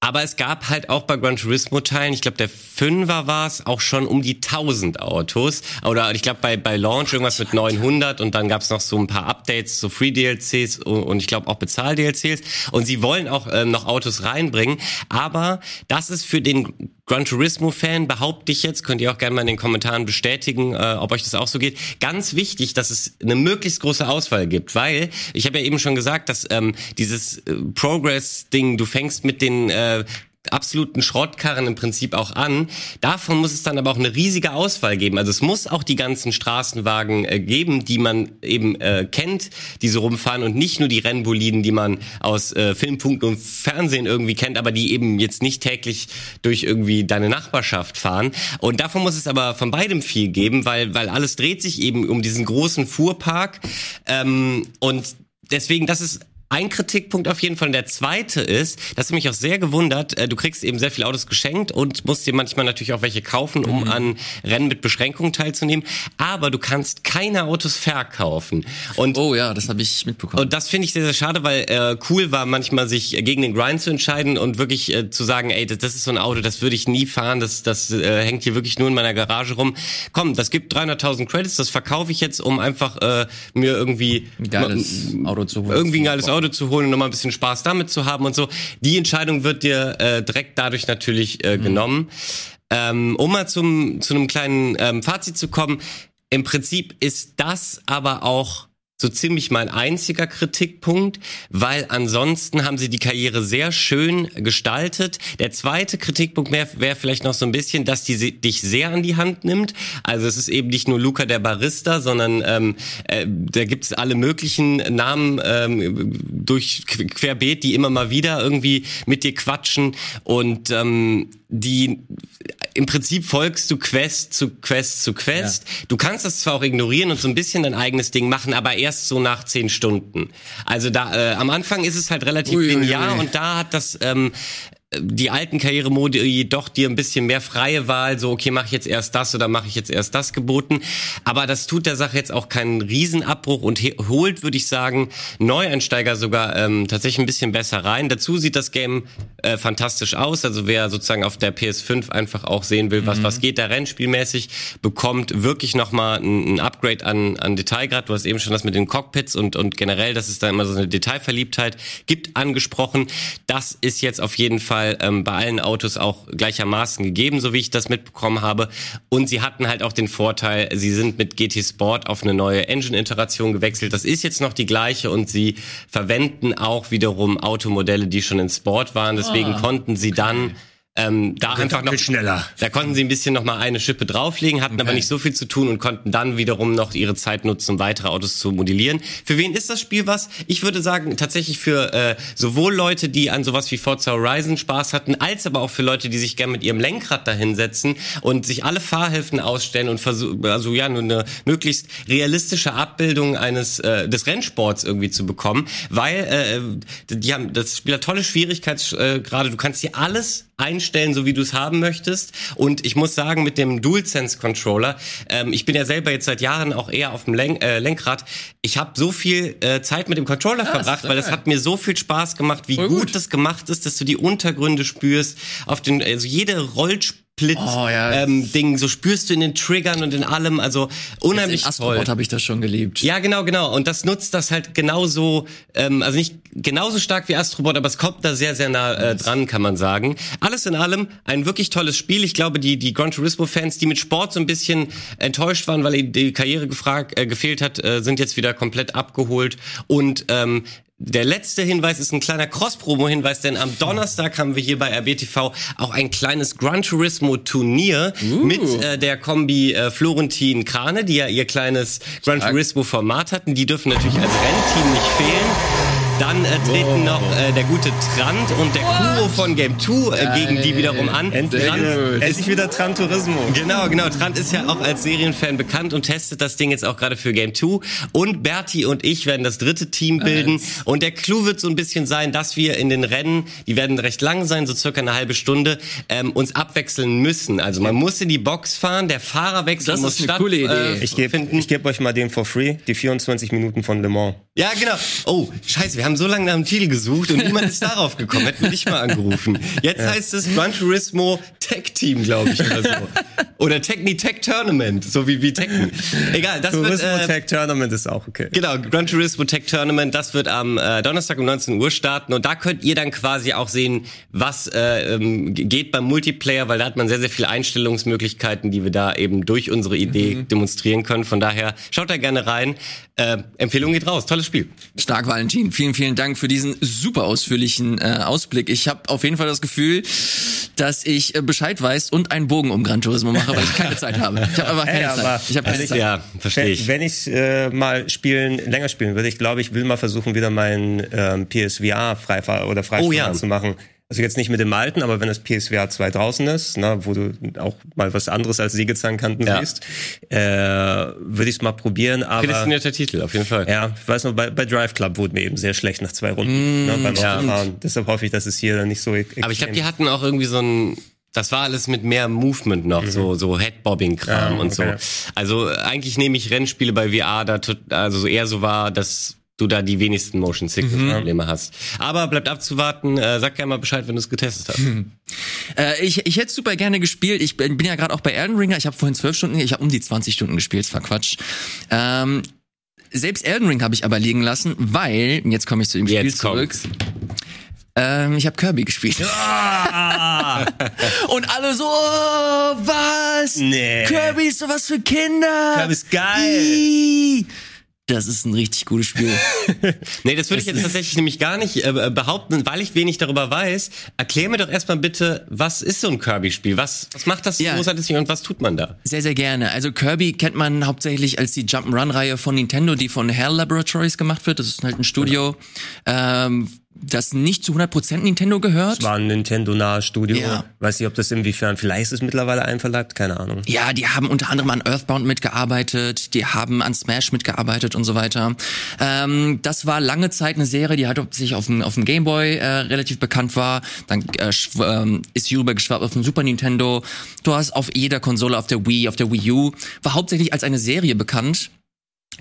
[SPEAKER 3] aber es gab halt auch bei Gran Turismo Teilen, ich glaube der Fünfer war es, auch schon um die 1000 Autos. Oder ich glaube bei, bei Launch irgendwas mit 900 und dann gab es noch so ein paar Updates, so Free DLCs und ich glaube auch Bezahl DLCs. Und sie wollen auch ähm, noch Autos reinbringen. Aber das ist für den Gran Turismo-Fan, behaupte ich jetzt, könnt ihr auch gerne mal in den Kommentaren bestätigen, äh, ob euch das auch so geht. Ganz wichtig, dass es eine möglichst große Auswahl gibt, weil ich habe ja eben schon gesagt, dass ähm, dieses äh, Progress-Ding, du fängst mit den äh, absoluten Schrottkarren im Prinzip auch an. Davon muss es dann aber auch eine riesige Auswahl geben. Also es muss auch die ganzen Straßenwagen äh, geben, die man eben äh, kennt, die so rumfahren und nicht nur die Rennboliden, die man aus äh, Filmpunkten und Fernsehen irgendwie kennt, aber die eben jetzt nicht täglich durch irgendwie deine Nachbarschaft fahren. Und davon muss es aber von beidem viel geben, weil, weil alles dreht sich eben um diesen großen Fuhrpark. Ähm, und deswegen, das ist ein Kritikpunkt auf jeden Fall. Und der zweite ist, dass mich auch sehr gewundert, äh, du kriegst eben sehr viele Autos geschenkt und musst dir manchmal natürlich auch welche kaufen, um mhm. an Rennen mit Beschränkungen teilzunehmen. Aber du kannst keine Autos verkaufen.
[SPEAKER 1] Und, oh ja, das habe ich mitbekommen.
[SPEAKER 3] Und das finde ich sehr, sehr schade, weil äh, cool war manchmal sich gegen den Grind zu entscheiden und wirklich äh, zu sagen, ey, das, das, ist so ein Auto, das würde ich nie fahren, das, das äh, hängt hier wirklich nur in meiner Garage rum. Komm, das gibt 300.000 Credits, das verkaufe ich jetzt, um einfach äh, mir irgendwie
[SPEAKER 1] ein geiles Auto zu holen.
[SPEAKER 3] Irgendwie ein geiles Auto Auto zu holen und nochmal ein bisschen Spaß damit zu haben und so. Die Entscheidung wird dir äh, direkt dadurch natürlich äh, mhm. genommen. Ähm, um mal zum, zu einem kleinen ähm, Fazit zu kommen. Im Prinzip ist das aber auch so ziemlich mein einziger Kritikpunkt, weil ansonsten haben sie die Karriere sehr schön gestaltet. Der zweite Kritikpunkt wäre wär vielleicht noch so ein bisschen, dass die dich sehr an die Hand nimmt. Also es ist eben nicht nur Luca der Barista, sondern ähm, äh, da gibt es alle möglichen Namen ähm, durch Querbeet, die immer mal wieder irgendwie mit dir quatschen und ähm, die im Prinzip folgst du Quest zu Quest zu Quest. Ja. Du kannst das zwar auch ignorieren und so ein bisschen dein eigenes Ding machen, aber erst so nach zehn Stunden. Also da äh, am Anfang ist es halt relativ ui, linear ui, ui. und da hat das ähm, die alten Karrieremodi jedoch dir ein bisschen mehr freie Wahl, so okay, mache ich jetzt erst das oder mache ich jetzt erst das geboten. Aber das tut der Sache jetzt auch keinen Riesenabbruch und holt, würde ich sagen, Neueinsteiger sogar ähm, tatsächlich ein bisschen besser rein. Dazu sieht das Game äh, fantastisch aus. Also wer sozusagen auf der PS5 einfach auch sehen will, was, mhm. was geht da rennspielmäßig, bekommt wirklich nochmal ein, ein Upgrade an, an Detailgrad. Du hast eben schon das mit den Cockpits und, und generell, dass es da immer so eine Detailverliebtheit gibt, angesprochen. Das ist jetzt auf jeden Fall Fall ähm, bei allen Autos auch gleichermaßen gegeben, so wie ich das mitbekommen habe. Und sie hatten halt auch den Vorteil, sie sind mit GT Sport auf eine neue Engine-Iteration gewechselt. Das ist jetzt noch die gleiche und sie verwenden auch wiederum Automodelle, die schon in Sport waren. Deswegen oh, konnten sie dann ähm, da einfach noch
[SPEAKER 2] schneller.
[SPEAKER 3] Da konnten sie ein bisschen noch mal eine Schippe drauflegen, hatten okay. aber nicht so viel zu tun und konnten dann wiederum noch ihre Zeit nutzen, um weitere Autos zu modellieren. Für wen ist das Spiel was? Ich würde sagen tatsächlich für äh, sowohl Leute, die an sowas wie Forza Horizon Spaß hatten, als aber auch für Leute, die sich gerne mit ihrem Lenkrad dahinsetzen und sich alle Fahrhilfen ausstellen und versuchen, also ja, nur eine möglichst realistische Abbildung eines äh, des Rennsports irgendwie zu bekommen, weil äh, die haben das Spiel hat tolle Schwierigkeitsgrade. Äh, du kannst hier alles einstellen, so wie du es haben möchtest. Und ich muss sagen, mit dem DualSense Controller, ähm, ich bin ja selber jetzt seit Jahren auch eher auf dem Lenk äh, Lenkrad. Ich habe so viel äh, Zeit mit dem Controller ah, verbracht, weil es hat mir so viel Spaß gemacht, wie gut, gut das gemacht ist, dass du die Untergründe spürst, auf den also jede Rollspur Blitz oh, ja. ähm, Ding, so spürst du in den Triggern und in allem, also unheimlich Jetzt in toll.
[SPEAKER 1] habe ich das schon geliebt.
[SPEAKER 3] Ja, genau, genau. Und das nutzt das halt genauso, ähm, also nicht genauso stark wie Astrobot, aber es kommt da sehr, sehr nah äh, dran, kann man sagen. Alles in allem ein wirklich tolles Spiel. Ich glaube, die die Gran Turismo Fans, die mit Sport so ein bisschen enttäuscht waren, weil die Karriere gefragt, äh, gefehlt hat, äh, sind jetzt wieder komplett abgeholt und ähm, der letzte Hinweis ist ein kleiner Cross-Promo-Hinweis, denn am Donnerstag haben wir hier bei RBTV auch ein kleines Gran Turismo-Turnier uh. mit äh, der Kombi äh, Florentin Krane, die ja ihr kleines Gran Turismo-Format hatten. Die dürfen natürlich als Rennteam nicht fehlen. Dann äh, treten noch äh, der gute Trant und der Kuro von Game 2 äh, gegen die wiederum an.
[SPEAKER 2] Endlich,
[SPEAKER 3] Trant
[SPEAKER 2] endlich wieder Tran Turismo.
[SPEAKER 3] Genau, genau. Trant ist ja auch als Serienfan bekannt und testet das Ding jetzt auch gerade für Game 2. Und Berti und ich werden das dritte Team bilden. Und der Clou wird so ein bisschen sein, dass wir in den Rennen, die werden recht lang sein, so circa eine halbe Stunde, ähm, uns abwechseln müssen. Also man muss in die Box fahren, der Fahrerwechsel
[SPEAKER 1] Das
[SPEAKER 3] muss
[SPEAKER 1] ist eine
[SPEAKER 3] statt,
[SPEAKER 1] coole Idee.
[SPEAKER 3] Äh,
[SPEAKER 2] Ich gebe geb euch mal den for free, die 24 Minuten von Le Mans.
[SPEAKER 3] Ja, genau. Oh, scheiße, wir haben so lange nach dem Titel gesucht und niemand ist <laughs> darauf gekommen. Hätten wir dich mal angerufen. Jetzt heißt es Gran Turismo Tech Team, glaube ich, oder so. <laughs> Oder Techni Tech Tournament, so wie, wie Tekken. Egal, das
[SPEAKER 2] Turismo
[SPEAKER 3] wird... Äh,
[SPEAKER 2] Tech Tournament ist auch okay.
[SPEAKER 3] Genau, Gran Turismo Tech Tournament, das wird am äh, Donnerstag um 19 Uhr starten und da könnt ihr dann quasi auch sehen, was äh, ähm, geht beim Multiplayer, weil da hat man sehr, sehr viele Einstellungsmöglichkeiten, die wir da eben durch unsere Idee demonstrieren können. Von daher schaut da gerne rein. Äh, Empfehlung geht raus, tolles Spiel.
[SPEAKER 1] Stark, Valentin. Vielen, vielen Dank für diesen super ausführlichen äh, Ausblick. Ich habe auf jeden Fall das Gefühl, dass ich äh, Bescheid weiß und einen Bogen um Gran Turismo mache, weil ich keine Zeit habe. Ich habe einfach keine
[SPEAKER 2] Hey, aber-
[SPEAKER 1] Zeit. Ich habe keine
[SPEAKER 2] also
[SPEAKER 1] Zeit.
[SPEAKER 3] Ja, verstehe
[SPEAKER 2] Wenn,
[SPEAKER 3] ich.
[SPEAKER 2] wenn ich äh, mal spielen, länger spielen würde, ich glaube, ich will mal versuchen, wieder meinen ähm, PSVR freifahr oder Freispiel
[SPEAKER 3] Oh ja.
[SPEAKER 2] zu machen. Also jetzt nicht mit dem alten, aber wenn das PSVR 2 draußen ist, ne, wo du auch mal was anderes als Sägezahnkanten
[SPEAKER 3] Ja.
[SPEAKER 2] siehst, äh, würde ich es mal probieren. Aber
[SPEAKER 3] Prädestinierter Titel, auf jeden Fall.
[SPEAKER 2] ja, ich weiß noch, bei, bei Drive Club wurde mir eben sehr schlecht nach zwei Runden ne, beim
[SPEAKER 3] ja.
[SPEAKER 2] Autofahren. Deshalb hoffe ich, dass es hier dann nicht so ex-
[SPEAKER 3] Aber ich glaube,
[SPEAKER 2] extrem-
[SPEAKER 3] die hatten auch irgendwie so ein. Das war alles mit mehr Movement noch, so, so Headbobbing-Kram
[SPEAKER 2] Ja,
[SPEAKER 3] und so.
[SPEAKER 2] okay.
[SPEAKER 3] Also eigentlich nehme ich Rennspiele bei VR, da also so eher so war, dass du da die wenigsten Motion Sickness Probleme hast. Aber bleibt abzuwarten. Äh, sag gerne mal Bescheid, wenn du es getestet hast.
[SPEAKER 1] Äh, ich ich hätte super gerne gespielt. Ich bin, bin ja gerade auch bei Elden Ring. Ich habe vorhin zwölf Stunden, ich habe um die 20 Stunden gespielt. Das war Quatsch. Ähm, selbst Elden Ring habe ich aber liegen lassen, weil, jetzt komme ich zu dem Spiel
[SPEAKER 3] Jetzt
[SPEAKER 1] zurück.
[SPEAKER 3] kommt's.
[SPEAKER 1] Ähm, ich habe Kirby gespielt. <laughs> Und alle so, oh, was?
[SPEAKER 2] Nee.
[SPEAKER 1] Kirby ist sowas für Kinder.
[SPEAKER 2] Kirby ist geil.
[SPEAKER 1] Ih. Das ist ein richtig gutes Spiel. <laughs>
[SPEAKER 3] Nee, das würde ich jetzt tatsächlich nämlich gar nicht äh, behaupten, weil ich wenig darüber weiß. Erklär mir doch erstmal bitte, was ist so ein Kirby-Spiel? Was, was macht das so
[SPEAKER 1] Ja.
[SPEAKER 3] großartig und was tut man da?
[SPEAKER 1] Sehr, sehr gerne. Also Kirby kennt man hauptsächlich als die Jump'n'Run-Reihe von Nintendo, die von Hell Laboratories gemacht wird. Das ist halt ein Studio, ähm, das nicht zu 100% Nintendo gehört.
[SPEAKER 2] Es war ein Nintendo-nahes Studio.
[SPEAKER 1] Ja.
[SPEAKER 2] Weiß nicht, ob das inwiefern, vielleicht ist es mittlerweile einverleibt, keine Ahnung.
[SPEAKER 1] Ja, die haben unter anderem an Earthbound mitgearbeitet, die haben an Smash mitgearbeitet und so weiter. Ähm, das war lange Zeit eine Serie, die halt hauptsächlich auf dem, auf dem Game Boy äh, relativ bekannt war. Dann äh, ähm, ist sie rüber geschwappt auf dem Super Nintendo. Du hast auf jeder Konsole, auf der Wii, auf der Wii U, war hauptsächlich als eine Serie bekannt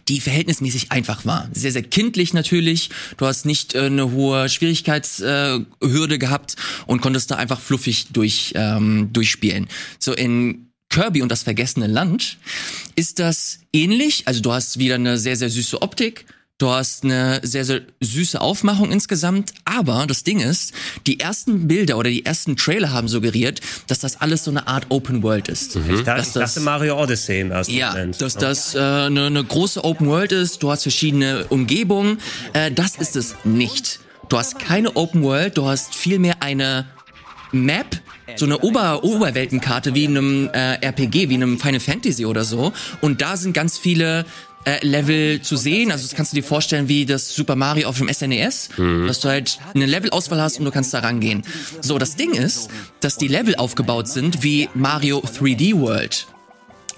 [SPEAKER 1] die verhältnismäßig einfach war. Sehr, sehr kindlich natürlich. Du hast nicht äh, eine hohe Schwierigkeitshürde äh, Hürde gehabt und konntest da einfach fluffig durch, ähm, durchspielen. So in Kirby und das vergessene Land ist das ähnlich. Also du hast wieder eine sehr, sehr süße Optik. Du hast eine sehr, sehr süße Aufmachung insgesamt. Aber das Ding ist, die ersten Bilder oder die ersten Trailer haben suggeriert, dass das alles so eine Art Open World ist.
[SPEAKER 2] Ich dachte,
[SPEAKER 1] Dass
[SPEAKER 2] ich
[SPEAKER 1] das-
[SPEAKER 2] dachte Mario Odyssey im ersten
[SPEAKER 1] Ja,
[SPEAKER 2] Moment.
[SPEAKER 1] dass das äh, eine ne große Open World ist, du hast verschiedene Umgebungen. Äh, das ist es nicht. Du hast keine Open World, du hast vielmehr eine Map, so eine Ober Oberweltenkarte wie in einem äh, RPG, wie in einem Final Fantasy oder so. Und da sind ganz viele äh, Level zu sehen. Also das kannst du dir vorstellen wie das Super Mario auf dem SNES, dass du halt eine Levelauswahl hast und du kannst da rangehen. So, das Ding ist, dass die Level aufgebaut sind wie Mario 3D World.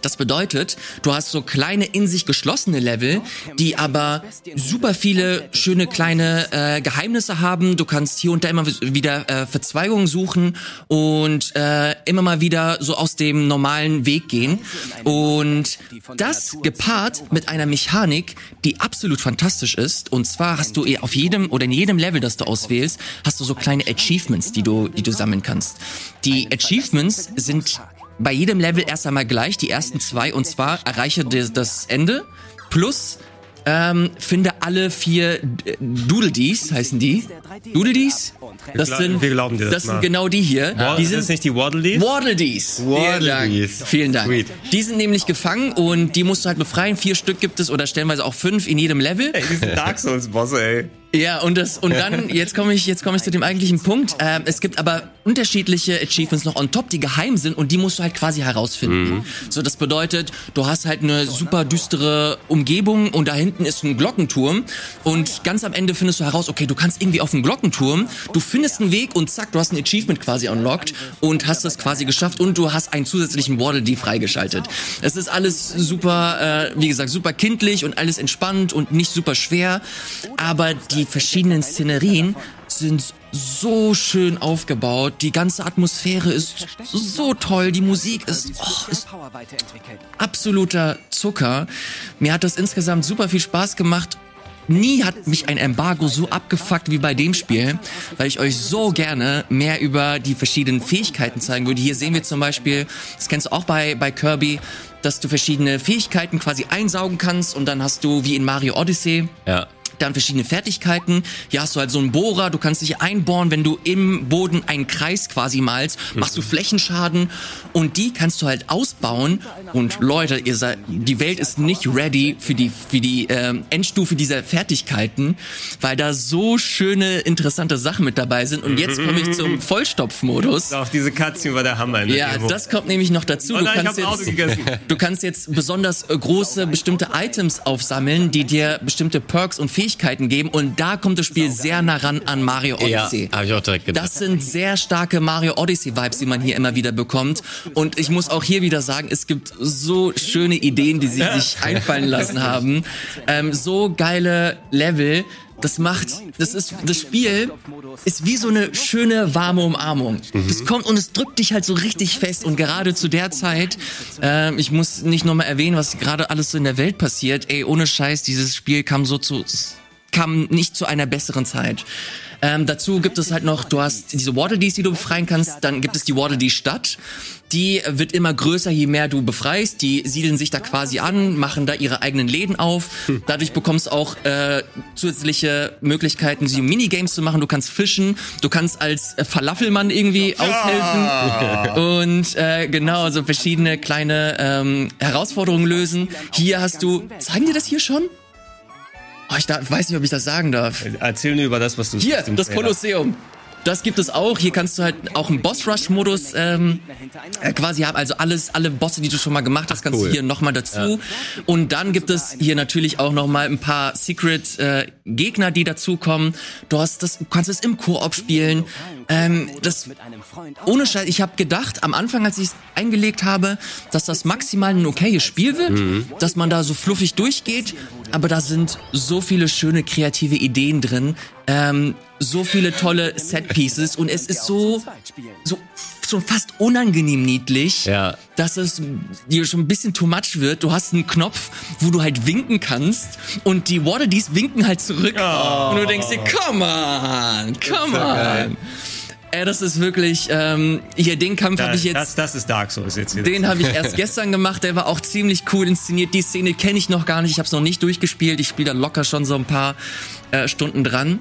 [SPEAKER 1] Das bedeutet, du hast so kleine in sich geschlossene Level, die aber super viele schöne kleine äh, Geheimnisse haben. Du kannst hier und da immer wieder äh, Verzweigungen suchen und äh, immer mal wieder so aus dem normalen Weg gehen. Und das gepaart mit einer Mechanik, die absolut fantastisch ist. Und zwar hast du auf jedem oder in jedem Level, das du auswählst, hast du so kleine Achievements, die du, die du sammeln kannst. Die Achievements sind bei jedem Level erst einmal gleich, die ersten zwei, und zwar erreiche das, Ende plus ähm, finde alle vier äh, Doodle-Dees, heißen die? Doodle-Dees? Das sind,
[SPEAKER 2] wir glauben dir das
[SPEAKER 1] das sind
[SPEAKER 2] mal.
[SPEAKER 1] genau die hier.
[SPEAKER 2] Waddle-
[SPEAKER 1] die sind
[SPEAKER 2] das nicht die Waddle Dees?
[SPEAKER 1] Waddle-Dees. Vielen. Dank. Vielen Dank. Die sind nämlich gefangen und die musst du halt befreien. Vier Stück gibt es oder stellenweise auch fünf in jedem Level.
[SPEAKER 2] Ey, die sind Dark Souls Bosse, ey.
[SPEAKER 1] Ja, und das und dann <laughs> jetzt komme ich jetzt komme ich zu dem eigentlichen Punkt. Ähm, es gibt aber unterschiedliche Achievements noch on top, die geheim sind und die musst du halt quasi herausfinden.
[SPEAKER 3] Mhm.
[SPEAKER 1] So, das bedeutet, du hast halt eine super düstere Umgebung und da hinten ist ein Glockenturm und ganz am Ende findest du heraus, okay, du kannst irgendwie auf den Glockenturm, du findest einen Weg und zack, du hast ein Achievement quasi unlocked und hast das quasi geschafft und du hast einen zusätzlichen Waddle Dee freigeschaltet. Es ist alles super, äh, wie gesagt, super kindlich und alles entspannt und nicht super schwer, aber die verschiedenen Szenerien sind so schön aufgebaut. Die ganze Atmosphäre ist so toll. Die Musik ist, oh, ist absoluter Zucker. Mir hat das insgesamt super viel Spaß gemacht. Nie hat mich ein Embargo so abgefuckt wie bei dem Spiel, weil ich euch so gerne mehr über die verschiedenen Fähigkeiten zeigen würde. Hier sehen wir zum Beispiel, das kennst du auch bei, bei Kirby, dass du verschiedene Fähigkeiten quasi einsaugen kannst und dann hast du wie in Mario Odyssey
[SPEAKER 3] Ja.
[SPEAKER 1] Dann verschiedene Fertigkeiten. Hier hast du halt so einen Bohrer, du kannst dich einbohren, wenn du im Boden einen Kreis quasi malst, machst du Flächenschaden und die kannst du halt ausbauen. Und Leute, ihr seid, die Welt ist nicht ready für die für die ähm, Endstufe dieser Fertigkeiten, weil da so schöne interessante Sachen mit dabei sind. Und jetzt komme ich <laughs> zum Vollstopfmodus.
[SPEAKER 2] Auch diese Cutscene war der Hammer. Der
[SPEAKER 1] Ja, das kommt nämlich noch dazu.
[SPEAKER 2] Oh
[SPEAKER 1] Du
[SPEAKER 2] nein,
[SPEAKER 1] kannst jetzt, <laughs> du kannst jetzt besonders äh, große bestimmte Items aufsammeln, die dir bestimmte Perks und Fähigkeiten geben. Und da kommt das Spiel sehr nah ran an Mario
[SPEAKER 3] Ja,
[SPEAKER 1] Odyssey.
[SPEAKER 3] habe ich auch direkt gedacht.
[SPEAKER 1] Das sind sehr starke Mario Odyssey Vibes, die man hier immer wieder bekommt. Und ich muss auch hier wieder sagen, es gibt so schöne Ideen, die sie sich <laughs> einfallen lassen haben. Ähm, so geile Level. Das macht, das ist, das Spiel ist wie so eine schöne, warme Umarmung. Es kommt und es drückt dich halt so richtig fest und gerade zu der Zeit, ähm, ich muss nicht nochmal erwähnen, was gerade alles so in der Welt passiert. Ey, ohne Scheiß, dieses Spiel kam so zu, kam nicht zu einer besseren Zeit. Ähm, dazu gibt es halt noch, du hast diese Water Dees, die du befreien kannst, dann gibt es die Water Dee Stadt. Die wird immer größer, je mehr du befreist. Die siedeln sich da quasi an, machen da ihre eigenen Läden auf. Dadurch bekommst du auch äh, zusätzliche Möglichkeiten, sie Minigames zu machen. Du kannst fischen, du kannst als äh, Falafelmann irgendwie aushelfen und äh, genau so verschiedene kleine ähm, Herausforderungen lösen. Hier hast du, zeigen dir das hier schon? Oh, ich darf, weiß nicht, ob ich das sagen darf.
[SPEAKER 2] Erzähl nur über das, was du
[SPEAKER 1] Hier, das. Kolosseum. Das gibt es auch. Hier kannst du halt auch einen Boss-Rush-Modus ähm, äh, quasi haben. Also alles, alle Bosse, die du schon mal gemacht hast, kannst
[SPEAKER 3] cool.
[SPEAKER 1] du hier nochmal dazu. Und dann gibt es hier natürlich auch nochmal ein paar Secret-Gegner, die dazukommen. Du hast das, du kannst es im Koop spielen. Ähm, das, ohne Scheiß, ich habe gedacht, am Anfang, als ich es eingelegt habe, dass das maximal ein okayes Spiel wird, dass man da so fluffig durchgeht, aber da sind so viele schöne kreative Ideen drin, ähm, so viele tolle Set-Pieces und es ist so, so, so fast unangenehm niedlich,
[SPEAKER 3] Ja.
[SPEAKER 1] dass es dir schon ein bisschen too much wird. Du hast einen Knopf, wo du halt winken kannst und die Waterdees winken halt zurück und du denkst dir, come on, come on. Ey, das ist wirklich, ähm, hier, den Kampf habe ich jetzt...
[SPEAKER 2] das, das ist Dark Souls jetzt hier.
[SPEAKER 1] Den habe ich erst <laughs> gestern gemacht, der war auch ziemlich cool inszeniert. Die Szene kenne ich noch gar nicht, ich habe es noch nicht durchgespielt. Ich spiele da locker schon so ein paar äh, Stunden dran.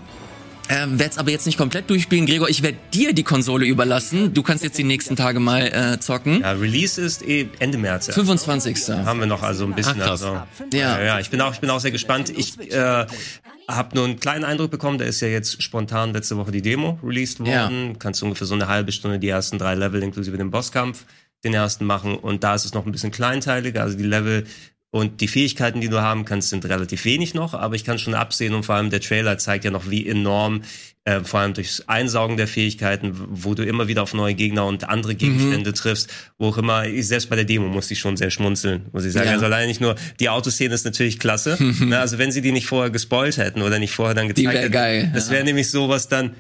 [SPEAKER 1] Ähm, werde es aber jetzt nicht komplett durchspielen. Gregor, ich werde dir die Konsole überlassen. Du kannst jetzt die nächsten Tage mal äh, zocken.
[SPEAKER 2] ja, Release ist eh Ende März. Ja.
[SPEAKER 1] 25.
[SPEAKER 2] Haben wir noch also ein bisschen.
[SPEAKER 3] Ach, krass.
[SPEAKER 2] also,
[SPEAKER 1] Ja.
[SPEAKER 2] ja, ja, ich bin auch, ich bin auch sehr gespannt. Ich äh, habe nur einen kleinen Eindruck bekommen. Da ist ja jetzt spontan letzte Woche die Demo released worden. Kannst du ungefähr so eine halbe Stunde die ersten drei Level inklusive dem Bosskampf den ersten machen. Und da ist es noch ein bisschen kleinteiliger. Also die Level und die Fähigkeiten, die du haben kannst, sind relativ wenig noch, aber ich kann schon absehen und vor allem der Trailer zeigt ja noch, wie enorm, äh, vor allem durchs Einsaugen der Fähigkeiten, wo du immer wieder auf neue Gegner und andere
[SPEAKER 1] Mhm.
[SPEAKER 2] Gegenstände triffst, wo auch immer, ich, selbst bei der Demo musste ich schon sehr schmunzeln, muss ich sagen.
[SPEAKER 1] Ja.
[SPEAKER 2] Also alleine nicht nur, die Autoszene ist natürlich klasse, <laughs> ne, also wenn sie die nicht vorher gespoilt hätten oder nicht vorher dann gezeigt
[SPEAKER 1] wär
[SPEAKER 2] hätten,
[SPEAKER 1] geil,
[SPEAKER 2] das
[SPEAKER 1] ja.
[SPEAKER 2] wäre nämlich sowas dann,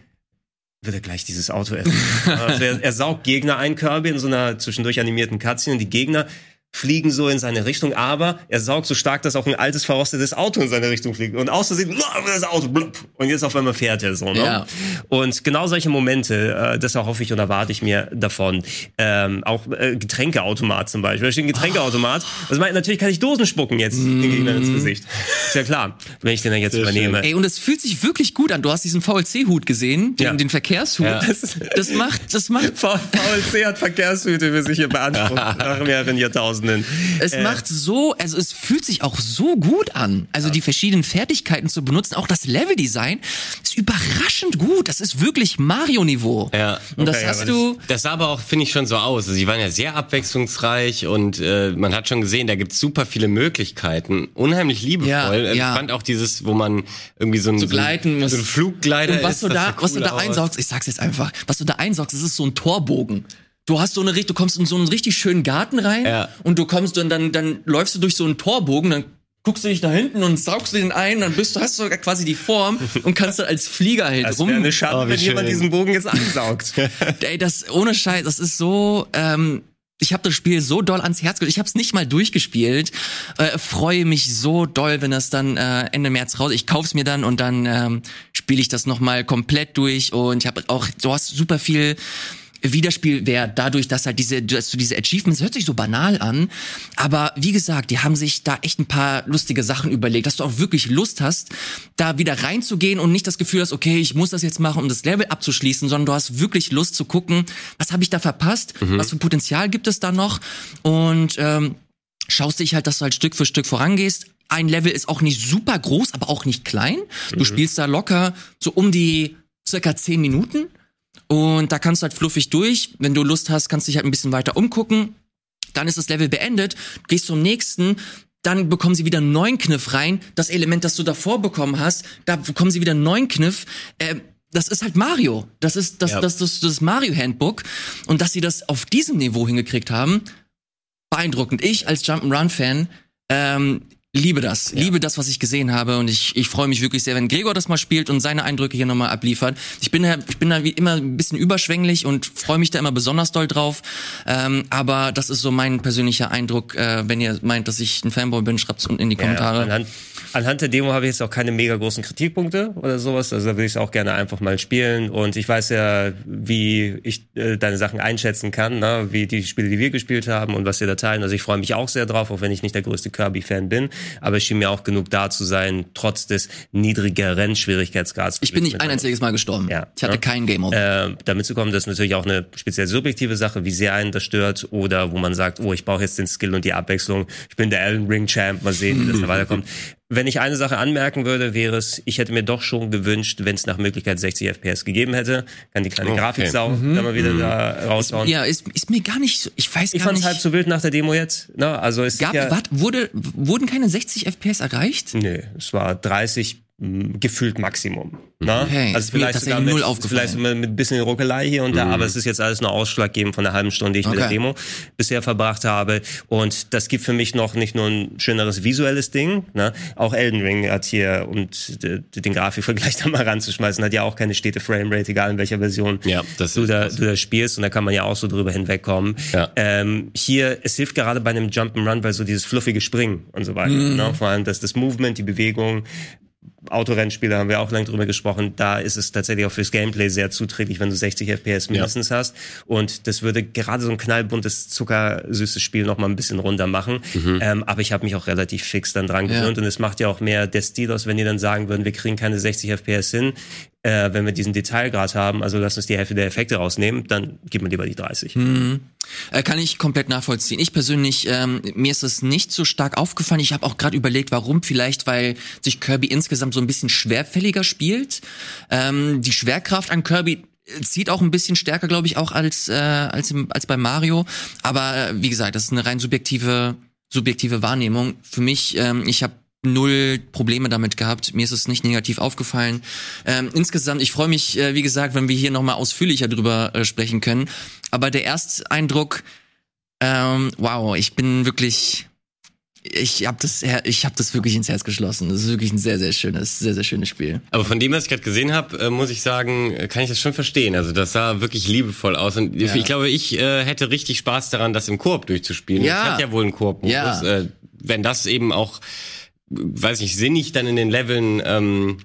[SPEAKER 2] wird er gleich dieses Auto essen. <laughs> also er, er saugt Gegner ein, Kirby, in so einer zwischendurch animierten Cutscene und die Gegner fliegen so in seine Richtung, aber er saugt so stark, dass auch ein altes, verrostetes Auto in seine Richtung fliegt. Und aus Versehen, "Ah, das Auto, blub, und jetzt auf einmal fährt er so. Ne?
[SPEAKER 1] Ja.
[SPEAKER 2] Und genau solche Momente, äh, das erhoffe ich und erwarte ich mir davon. Ähm, auch äh, Getränkeautomat zum Beispiel. Da steht ein Getränkeautomat. Also mein, natürlich kann ich Dosen spucken jetzt den Gegnern ins Gesicht. Ist ja klar, wenn ich den dann jetzt
[SPEAKER 3] Sehr
[SPEAKER 2] übernehme.
[SPEAKER 1] Ey, und es fühlt sich wirklich gut an. Du hast diesen VLC-Hut gesehen, den,
[SPEAKER 2] Ja.
[SPEAKER 1] den Verkehrshut.
[SPEAKER 3] Ja.
[SPEAKER 1] Das, das macht, das macht <laughs>
[SPEAKER 2] VLC hat Verkehrshüte für sich hier beansprucht <laughs> nach mehreren Jahrtausenden. Einzuordnen.
[SPEAKER 1] Es
[SPEAKER 2] Äh,
[SPEAKER 1] macht so, also es fühlt sich auch so gut an. Also die verschiedenen Fertigkeiten zu benutzen, auch das Leveldesign ist überraschend gut. Das ist wirklich Mario-Niveau.
[SPEAKER 3] Ja.
[SPEAKER 1] Und das
[SPEAKER 2] Okay,
[SPEAKER 1] hast du.
[SPEAKER 3] Das sah aber auch, finde ich, schon so aus. Also, sie waren ja sehr abwechslungsreich und äh, man hat schon gesehen, da gibt's super viele Möglichkeiten. Unheimlich liebevoll.
[SPEAKER 1] Ja,
[SPEAKER 3] Äh,
[SPEAKER 1] ja.
[SPEAKER 3] Ich fand auch dieses, wo man irgendwie so ein, so
[SPEAKER 1] gleiten, was-
[SPEAKER 3] so ein Fluggleiter
[SPEAKER 1] Und was
[SPEAKER 3] ist,
[SPEAKER 1] du da,
[SPEAKER 3] sah
[SPEAKER 1] was du
[SPEAKER 3] cool
[SPEAKER 1] da einsaugst, ich sag's jetzt einfach, was du da einsaugst, das ist so ein Torbogen. Du hast so eine, richt- du kommst in so einen richtig schönen Garten rein
[SPEAKER 3] Ja.
[SPEAKER 1] und du kommst und dann, dann läufst du durch so einen Torbogen, dann guckst du dich da hinten und saugst du den ein, dann bist du, hast du sogar quasi die Form und kannst dann als Flieger halt
[SPEAKER 2] Das
[SPEAKER 1] rum.
[SPEAKER 2] wäre eine Schande,
[SPEAKER 3] Oh,
[SPEAKER 2] wenn jemand
[SPEAKER 3] schön.
[SPEAKER 2] diesen Bogen jetzt ansaugt. <laughs> <laughs>
[SPEAKER 1] Ey, das ohne Scheiß, das ist so. Ähm, ich habe das Spiel so doll ans Herz gelegt. Ich habe es nicht mal durchgespielt. Äh, freue mich so doll, wenn das dann äh, Ende März raus. Ich kauf's mir dann und dann ähm, spiele ich das noch mal komplett durch. Und ich habe auch, du hast super viel Wiederspielwert dadurch, dass halt diese, dass du diese Achievements, hört sich so banal an, aber wie gesagt, die haben sich da echt ein paar lustige Sachen überlegt, dass du auch wirklich Lust hast, da wieder reinzugehen und nicht das Gefühl hast, okay, ich muss das jetzt machen, um das Level abzuschließen, sondern du hast wirklich Lust zu gucken, was habe ich da verpasst, was für Potenzial gibt es da noch und ähm, schaust dich halt, dass du halt Stück für Stück vorangehst. Ein Level ist auch nicht super groß, aber auch nicht klein. Du spielst da locker so um die circa zehn Minuten. Und da kannst du halt fluffig durch. Wenn du Lust hast, kannst du dich halt ein bisschen weiter umgucken. Dann ist das Level beendet, gehst zum nächsten, dann bekommen sie wieder einen neuen Kniff rein. Das Element, das du davor bekommen hast, da bekommen sie wieder einen neuen Kniff. Ähm, das ist halt Mario. Das ist das,
[SPEAKER 3] Ja.
[SPEAKER 1] das, das, das Mario Handbook. Und dass sie das auf diesem Niveau hingekriegt haben, beeindruckend. Ich als Jump'n'Run-Fan ähm, liebe das, liebe das, was ich gesehen habe und ich, ich freue mich wirklich sehr, wenn Gregor das mal spielt und seine Eindrücke hier nochmal abliefert. Ich bin ich bin da wie immer ein bisschen überschwänglich und freue mich da immer besonders doll drauf. Ähm, aber das ist so mein persönlicher Eindruck. Äh, wenn ihr meint, dass ich ein Fanboy bin, schreibt's unten in die Kommentare.
[SPEAKER 2] Ja, anhand, anhand der Demo habe ich jetzt auch keine mega großen Kritikpunkte oder sowas. Also da würde ich es auch gerne einfach mal spielen. Und ich weiß ja, wie ich äh, deine Sachen einschätzen kann, ne? wie die Spiele, die wir gespielt haben und was wir da teilen. Also ich freue mich auch sehr drauf, auch wenn ich nicht der größte Kirby-Fan bin. Aber es schien mir auch genug da zu sein, trotz des niedrigeren Schwierigkeitsgrads.
[SPEAKER 1] ich bin nicht ein einziges Mal gestorben.
[SPEAKER 2] Ja.
[SPEAKER 1] Ich hatte
[SPEAKER 2] Ja.
[SPEAKER 1] kein Game Over.
[SPEAKER 2] äh, damit zu kommen, das ist natürlich auch eine speziell subjektive Sache, wie sehr einen das stört oder wo man sagt, oh, ich brauche jetzt den Skill und die Abwechslung. Ich bin der Elden Ring Champ, mal sehen, wie das da <laughs> weiterkommt. Wenn ich eine Sache anmerken würde, wäre es, ich hätte mir doch schon gewünscht, wenn es nach Möglichkeit 60 FPS gegeben hätte, kann die kleine
[SPEAKER 3] Okay.
[SPEAKER 2] Grafiksau da mal wieder da raushauen.
[SPEAKER 1] ja, ist, ist mir gar nicht so, ich weiß
[SPEAKER 2] ich
[SPEAKER 1] gar
[SPEAKER 2] fand es
[SPEAKER 1] nicht.
[SPEAKER 2] halb so wild nach der Demo jetzt. Ne? Also es
[SPEAKER 1] gab,
[SPEAKER 2] ja,
[SPEAKER 1] wat, wurde, wurden keine 60 FPS erreicht?
[SPEAKER 2] Nee, es war 30 mh, gefühlt Maximum. Ne?
[SPEAKER 1] Okay,
[SPEAKER 2] also vielleicht sogar mit,
[SPEAKER 1] null
[SPEAKER 2] vielleicht mit, ein bisschen Ruckelei hier und da, aber es ist jetzt alles nur ausschlaggebend von der halben Stunde, die ich mit der
[SPEAKER 1] Okay.
[SPEAKER 2] Demo bisher verbracht habe. Und das gibt für mich noch nicht nur ein schöneres visuelles Ding, ne? auch Elden Ring hat hier, und d- den Grafikvergleich <laughs> da mal ranzuschmeißen, hat ja auch keine stete Framerate, egal in welcher Version
[SPEAKER 3] Ja, das
[SPEAKER 2] du, da,
[SPEAKER 3] krass.
[SPEAKER 2] du da spielst und da kann man ja auch so drüber hinwegkommen.
[SPEAKER 3] Ja.
[SPEAKER 2] Ähm, hier, es hilft gerade bei einem Jump'n'Run, weil so dieses fluffige Springen und so weiter.
[SPEAKER 1] Mhm.
[SPEAKER 2] Ne? Vor allem das, das Movement, die Bewegung. Autorennspiele haben wir auch lange drüber gesprochen. Da ist es tatsächlich auch fürs Gameplay sehr zuträglich, wenn du 60 FPS mindestens hast. Und das würde gerade so ein knallbuntes, zuckersüßes Spiel noch mal ein bisschen runter machen. Ähm, aber ich habe mich auch relativ fix dann dran
[SPEAKER 1] Ja.
[SPEAKER 2] gewöhnt. Und es macht ja auch mehr der Stil aus, wenn die dann sagen würden, wir kriegen keine 60 FPS hin, äh, wenn wir diesen Detailgrad haben. Also lass uns die Hälfte der Effekte rausnehmen, dann gib mir lieber die 30.
[SPEAKER 1] Äh, kann ich komplett nachvollziehen. Ich persönlich, ähm, mir ist es nicht so stark aufgefallen. Ich habe auch gerade überlegt, warum. Vielleicht, weil sich Kirby insgesamt so ein bisschen schwerfälliger spielt. Ähm, die Schwerkraft an Kirby zieht auch ein bisschen stärker, glaube ich, auch als äh, als im, als bei Mario. Aber äh, wie gesagt, das ist eine rein subjektive subjektive Wahrnehmung. Für mich, ähm, ich habe null Probleme damit gehabt. Mir ist es nicht negativ aufgefallen. Ähm, insgesamt, ich freue mich, äh, wie gesagt, wenn wir hier nochmal ausführlicher drüber äh, sprechen können. Aber der Ersteindruck, ähm, wow, ich bin wirklich, ich habe das, ich habe das wirklich ins Herz geschlossen. Das ist wirklich ein sehr, sehr schönes, sehr, sehr schönes Spiel.
[SPEAKER 3] Aber von dem, was ich gerade gesehen habe, äh, muss ich sagen, äh, kann ich das schon verstehen. Also das sah wirklich liebevoll aus. Und
[SPEAKER 1] Ja.
[SPEAKER 3] ich glaube, ich äh, hätte richtig Spaß daran, das im Koop durchzuspielen.
[SPEAKER 1] Ja.
[SPEAKER 3] Das hat ja wohl einen Koop-Modus.
[SPEAKER 1] Ja.
[SPEAKER 3] Äh, wenn das eben auch, weiß nicht, sinnig dann in den Leveln ähm,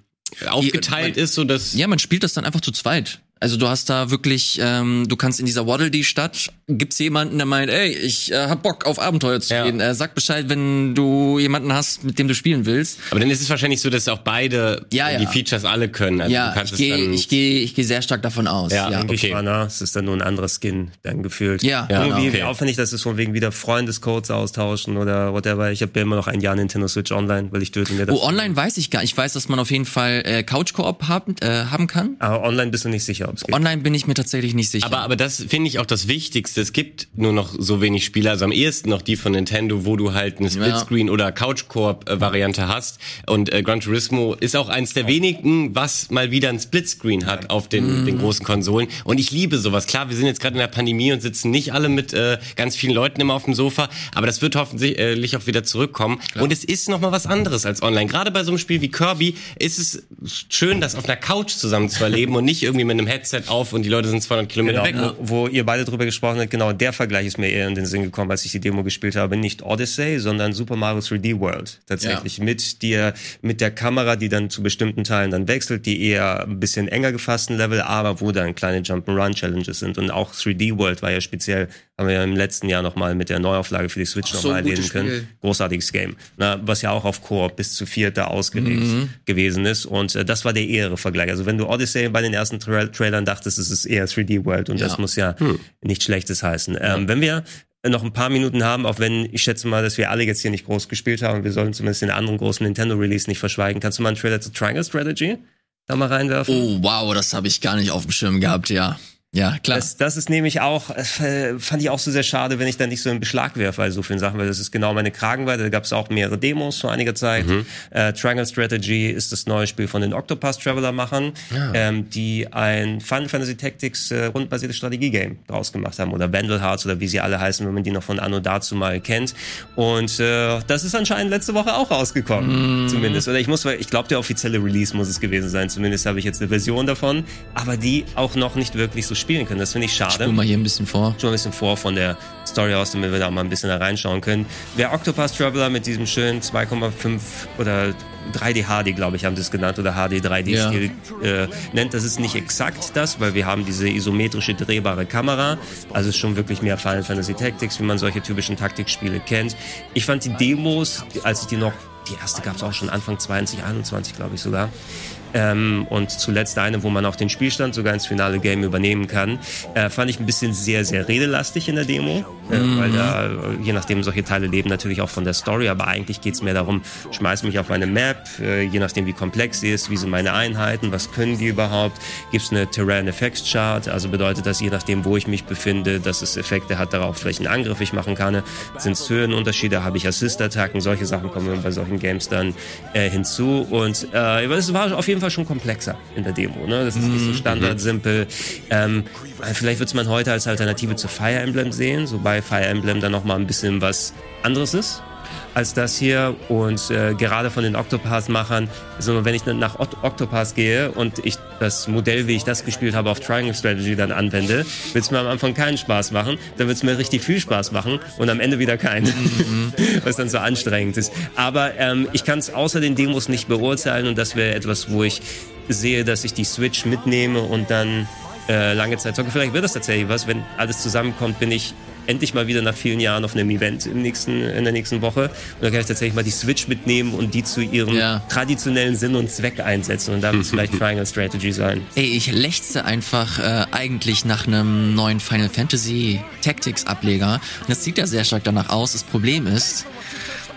[SPEAKER 3] aufgeteilt
[SPEAKER 1] man-
[SPEAKER 3] ist, so dass
[SPEAKER 1] Ja, man spielt das dann einfach zu zweit. Also du hast da wirklich, ähm, du kannst in dieser Waddle Dee Stadt, gibt's jemanden, der meint, ey, ich äh, hab Bock auf Abenteuer zu
[SPEAKER 3] Ja.
[SPEAKER 1] gehen. Äh, sag Bescheid, wenn du jemanden hast, mit dem du spielen willst.
[SPEAKER 3] Aber dann ist es wahrscheinlich so, dass auch beide
[SPEAKER 1] Ja, ja.
[SPEAKER 3] die Features alle können. Also
[SPEAKER 1] ja,
[SPEAKER 3] du kannst
[SPEAKER 1] ich
[SPEAKER 3] es
[SPEAKER 1] gehe, ich gehe, ich gehe sehr stark davon aus.
[SPEAKER 3] Ja,
[SPEAKER 1] Ja,
[SPEAKER 3] okay.
[SPEAKER 2] na, es ist dann nur ein anderer Skin, dann gefühlt.
[SPEAKER 1] Ja,
[SPEAKER 3] Ja,
[SPEAKER 2] Irgendwie,
[SPEAKER 3] okay.
[SPEAKER 2] wie aufwendig das ist, von wegen wieder Freundescodes austauschen oder whatever. Ich habe ja immer noch ein Jahr Nintendo Switch Online, weil ich töte mir das.
[SPEAKER 1] Oh, online weiß ich gar nicht. Ich weiß, dass man auf jeden Fall äh, Couch-Koop haben, äh, haben kann.
[SPEAKER 2] Aber online bist du nicht sicher, ob es geht.
[SPEAKER 1] Online bin ich mir tatsächlich nicht sicher.
[SPEAKER 3] Aber, aber das finde ich auch das Wichtigste. Es gibt nur noch so wenig Spiele, also am ehesten noch die von Nintendo, wo du halt eine Splitscreen- oder Couch-Koop-Variante hast. Und äh, Gran Turismo ist auch eins der wenigen, was mal wieder ein Splitscreen hat auf den, den großen Konsolen. Und ich liebe sowas. Klar, wir sind jetzt gerade in der Pandemie und sitzen nicht alle mit äh, ganz vielen Leuten immer auf dem Sofa, aber das wird hoffentlich auch wieder zurückkommen. Und es ist noch mal was anderes als online. Gerade bei so einem Spiel wie Kirby ist es schön, das auf einer Couch zusammen zu erleben und nicht irgendwie mit einem Headset auf und die Leute sind 200 Kilometer
[SPEAKER 2] Genau,
[SPEAKER 3] weg.
[SPEAKER 2] wo, wo ihr beide drüber gesprochen habt, genau der Vergleich ist mir eher in den Sinn gekommen, als ich die Demo gespielt habe. Nicht Odyssey, sondern Super Mario 3D World. Tatsächlich mit dir, mit der Kamera, die dann zu bestimmten Teilen dann wechselt, die eher ein bisschen enger gefassten Level, aber wo dann kleine Jump'n'Run-Challenges sind. Und auch 3D World war ja speziell, haben wir ja im letzten Jahr nochmal mit der Neuauflage für die Switch
[SPEAKER 1] so
[SPEAKER 2] nochmal
[SPEAKER 1] gutes
[SPEAKER 2] erwähnen können. Großartiges Game. Na, was ja auch auf Koop bis zu vierter ausgelegt
[SPEAKER 1] Mhm.
[SPEAKER 2] gewesen ist. Und äh, das war der ehere Vergleich. Also wenn du Odyssey bei den ersten Tra Trailern dachtest, es ist eher 3D World und
[SPEAKER 1] Ja.
[SPEAKER 2] das muss ja nichts Schlechtes heißen. Ähm, wenn wir noch ein paar Minuten haben, auch wenn ich schätze mal, dass wir alle jetzt hier nicht groß gespielt haben, wir sollen zumindest den anderen großen Nintendo-Release nicht verschweigen. Kannst du mal einen Trailer zu Triangle Strategy da mal reinwerfen?
[SPEAKER 1] oh, wow, das habe ich gar nicht auf dem Schirm gehabt, ja. Ja, klar.
[SPEAKER 2] Das, das ist nämlich auch, äh, fand ich auch so sehr schade, wenn ich da nicht so in Beschlag werfe bei so vielen Sachen, weil das ist genau meine Kragenweite. Da gab es auch mehrere Demos vor einiger Zeit. Äh, Triangle Strategy ist das neue Spiel von den Octopath Traveler-Machern, ähm, die ein Final Fantasy Tactics äh, rundbasiertes Strategie-Game draus gemacht haben. Oder Vandal Hearts oder wie sie alle heißen, wenn man die noch von Anno dazu mal kennt. Und äh, das ist anscheinend letzte Woche auch rausgekommen, zumindest. Oder ich muss, ich glaube, der offizielle Release muss es gewesen sein. Zumindest habe ich jetzt eine Version davon, aber die auch noch nicht wirklich so spielen können. Das finde ich schade
[SPEAKER 1] Spul mal hier ein bisschen vor.
[SPEAKER 2] schon ein bisschen vor von der Story aus, damit wir da mal ein bisschen da reinschauen können. Wer Octopath Traveler mit diesem schönen 2,5 oder 3D HD, glaube ich, haben sie es genannt, oder HD 3D-Stil äh, nennt, das ist nicht exakt das, weil wir haben diese isometrische drehbare Kamera. Also ist schon wirklich mehr Final Fantasy Tactics, wie man solche typischen Taktikspiele kennt. Ich fand die Demos, als ich die noch, die erste gab es auch schon Anfang 2021, glaube ich sogar. Ähm, und zuletzt eine, wo man auch den Spielstand sogar ins finale Game übernehmen kann. Äh, fand ich ein bisschen sehr, sehr redelastig in der Demo, äh, weil da, äh, je nachdem, solche Teile leben natürlich auch von der Story, aber eigentlich geht's mehr darum, schmeiß mich auf eine Map, äh, je nachdem, wie komplex sie ist, wie sind meine Einheiten, was können die überhaupt, gibt's eine Terrain Effects Chart, also bedeutet das, je nachdem, wo ich mich befinde, dass es Effekte hat darauf, welchen Angriff ich machen kann, sind es Höhenunterschiede, habe ich Assist-Attacken, solche Sachen kommen bei solchen Games dann äh, hinzu und äh, es war auf jeden Fall schon komplexer in der Demo. Ne? Das ist nicht so standard, simpel. Ähm, vielleicht wird man heute als Alternative zu Fire Emblem sehen, wobei Fire Emblem dann noch mal ein bisschen was anderes ist als das hier. Und äh, gerade von den Octopath-Machern, also wenn ich dann nach Oct- Octopath gehe und ich das Modell, wie ich das gespielt habe, auf Triangle Strategy dann anwende, wird es mir am Anfang keinen Spaß machen, dann wird es mir richtig viel Spaß machen und am Ende wieder keinen, <laughs> was dann so anstrengend ist. Aber ähm, ich kann es außer den Demos nicht beurteilen und das wäre etwas, wo ich sehe, dass ich die Switch mitnehme und dann äh, lange Zeit zocke. Vielleicht wird das tatsächlich was, wenn alles zusammenkommt, bin ich endlich mal wieder nach vielen Jahren auf einem Event im nächsten, in der nächsten Woche. Und dann kann ich tatsächlich mal die Switch mitnehmen und die zu ihrem
[SPEAKER 1] Ja.
[SPEAKER 2] traditionellen Sinn und Zweck einsetzen. Und da wird vielleicht <laughs> Triangle Strategy sein.
[SPEAKER 1] Ey, ich lechze einfach äh, eigentlich nach einem neuen Final Fantasy Tactics Ableger. Und das sieht ja sehr stark danach aus. Das Problem ist,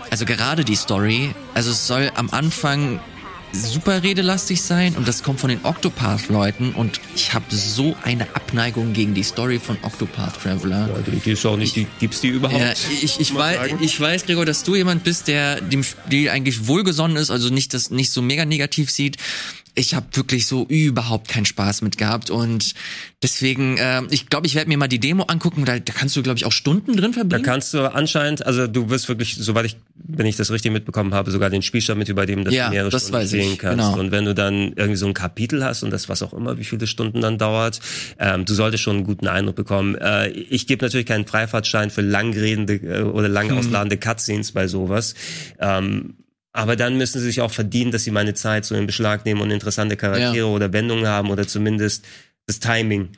[SPEAKER 1] also gerade die Story, also es soll am Anfang super redelastig sein und das kommt von den Octopath-Leuten und ich habe so eine Abneigung gegen die Story von Octopath Traveler.
[SPEAKER 2] Ja, die, die ist auch nicht, die, gibt's die überhaupt?
[SPEAKER 1] Ja, ich, ich, weiß,
[SPEAKER 2] sagen.
[SPEAKER 1] ich weiß, Gregor, dass du jemand bist, der dem Spiel eigentlich wohlgesonnen ist, also nicht das nicht so mega negativ sieht. Ich habe wirklich so überhaupt keinen Spaß mit gehabt und deswegen, äh, ich glaube, ich werde mir mal die Demo angucken. Da, da kannst du, glaube ich, auch Stunden drin
[SPEAKER 2] Da
[SPEAKER 1] verbringen.
[SPEAKER 2] kannst du anscheinend, also du wirst wirklich, soweit ich, wenn ich das richtig mitbekommen habe, sogar den Spielstand mit über dem, dass
[SPEAKER 1] Ja,
[SPEAKER 2] du mehrere
[SPEAKER 1] das
[SPEAKER 2] Stunden
[SPEAKER 1] weiß ich,
[SPEAKER 2] spielen kannst.
[SPEAKER 1] genau.
[SPEAKER 2] Und wenn du dann irgendwie so ein Kapitel hast und das was auch immer, wie viele Stunden dann dauert, ähm, du solltest schon einen guten Eindruck bekommen. Äh, ich gebe natürlich keinen Freifahrtschein für langredende äh, oder lang
[SPEAKER 1] Hm.
[SPEAKER 2] ausladende Cutscenes bei sowas. Ähm, aber dann müssen sie sich auch verdienen, dass sie meine Zeit so in Beschlag nehmen und interessante Charaktere
[SPEAKER 1] Ja.
[SPEAKER 2] oder Wendungen haben oder zumindest das Timing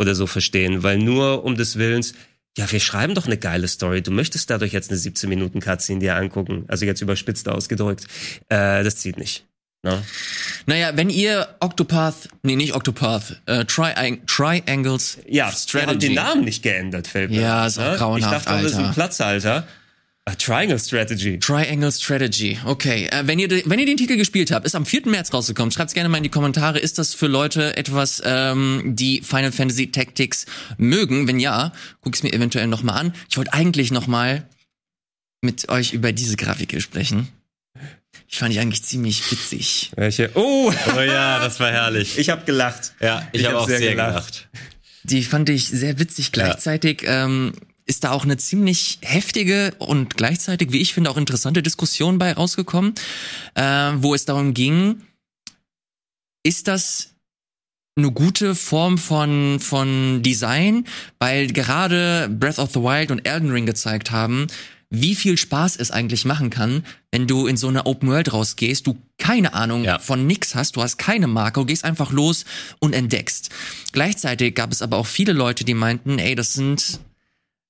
[SPEAKER 2] oder so verstehen, weil nur um des Willens, ja, wir schreiben doch eine geile Story. Du möchtest dadurch jetzt eine 17 Minuten Cutscene dir angucken, also jetzt überspitzt ausgedrückt. Äh, das zieht nicht. Ne?
[SPEAKER 1] Naja, wenn ihr Octopath, nee, nicht Octopath, äh, Triang Triangles
[SPEAKER 2] Ja,
[SPEAKER 1] Strategy.
[SPEAKER 2] den Namen nicht geändert, fällt mir
[SPEAKER 1] Ja, ist auch
[SPEAKER 2] ne?
[SPEAKER 1] grauenhaft,
[SPEAKER 2] Ich dachte, das ist ein
[SPEAKER 1] Alter.
[SPEAKER 2] Platzhalter. Ah, Triangle Strategy.
[SPEAKER 1] Triangle Strategy. Okay. Äh, wenn, ihr, wenn ihr den Titel gespielt habt, ist am 4. März rausgekommen. Schreibt's gerne mal in die Kommentare. Ist das für Leute etwas, ähm, die Final Fantasy Tactics mögen? Wenn ja, guck's mir eventuell noch mal an. Ich wollte eigentlich noch mal mit euch über diese Grafik hier sprechen. Ich fand die eigentlich ziemlich witzig.
[SPEAKER 2] Welche? Oh,
[SPEAKER 3] Oh ja, das war herrlich.
[SPEAKER 2] ich habe gelacht.
[SPEAKER 3] Ja, ich,
[SPEAKER 2] Ich
[SPEAKER 3] habe
[SPEAKER 2] hab
[SPEAKER 3] auch
[SPEAKER 2] sehr
[SPEAKER 3] sehr,
[SPEAKER 2] gelacht.
[SPEAKER 3] gelacht.
[SPEAKER 1] Die fand ich sehr witzig. Gleichzeitig ähm, ist da auch eine ziemlich heftige und gleichzeitig, wie ich finde, auch interessante Diskussion bei rausgekommen, äh, wo es darum ging, ist das eine gute Form von, von Design, weil gerade Breath of the Wild und Elden Ring gezeigt haben, wie viel Spaß es eigentlich machen kann, wenn du in so eine Open World rausgehst, du keine Ahnung
[SPEAKER 3] Ja.
[SPEAKER 1] von nix hast, du hast keine Marke, du gehst einfach los und entdeckst. Gleichzeitig gab es aber auch viele Leute, die meinten, ey, das sind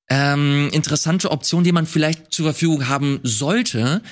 [SPEAKER 1] ähm, interessante Optionen, die man vielleicht zur Verfügung haben sollte,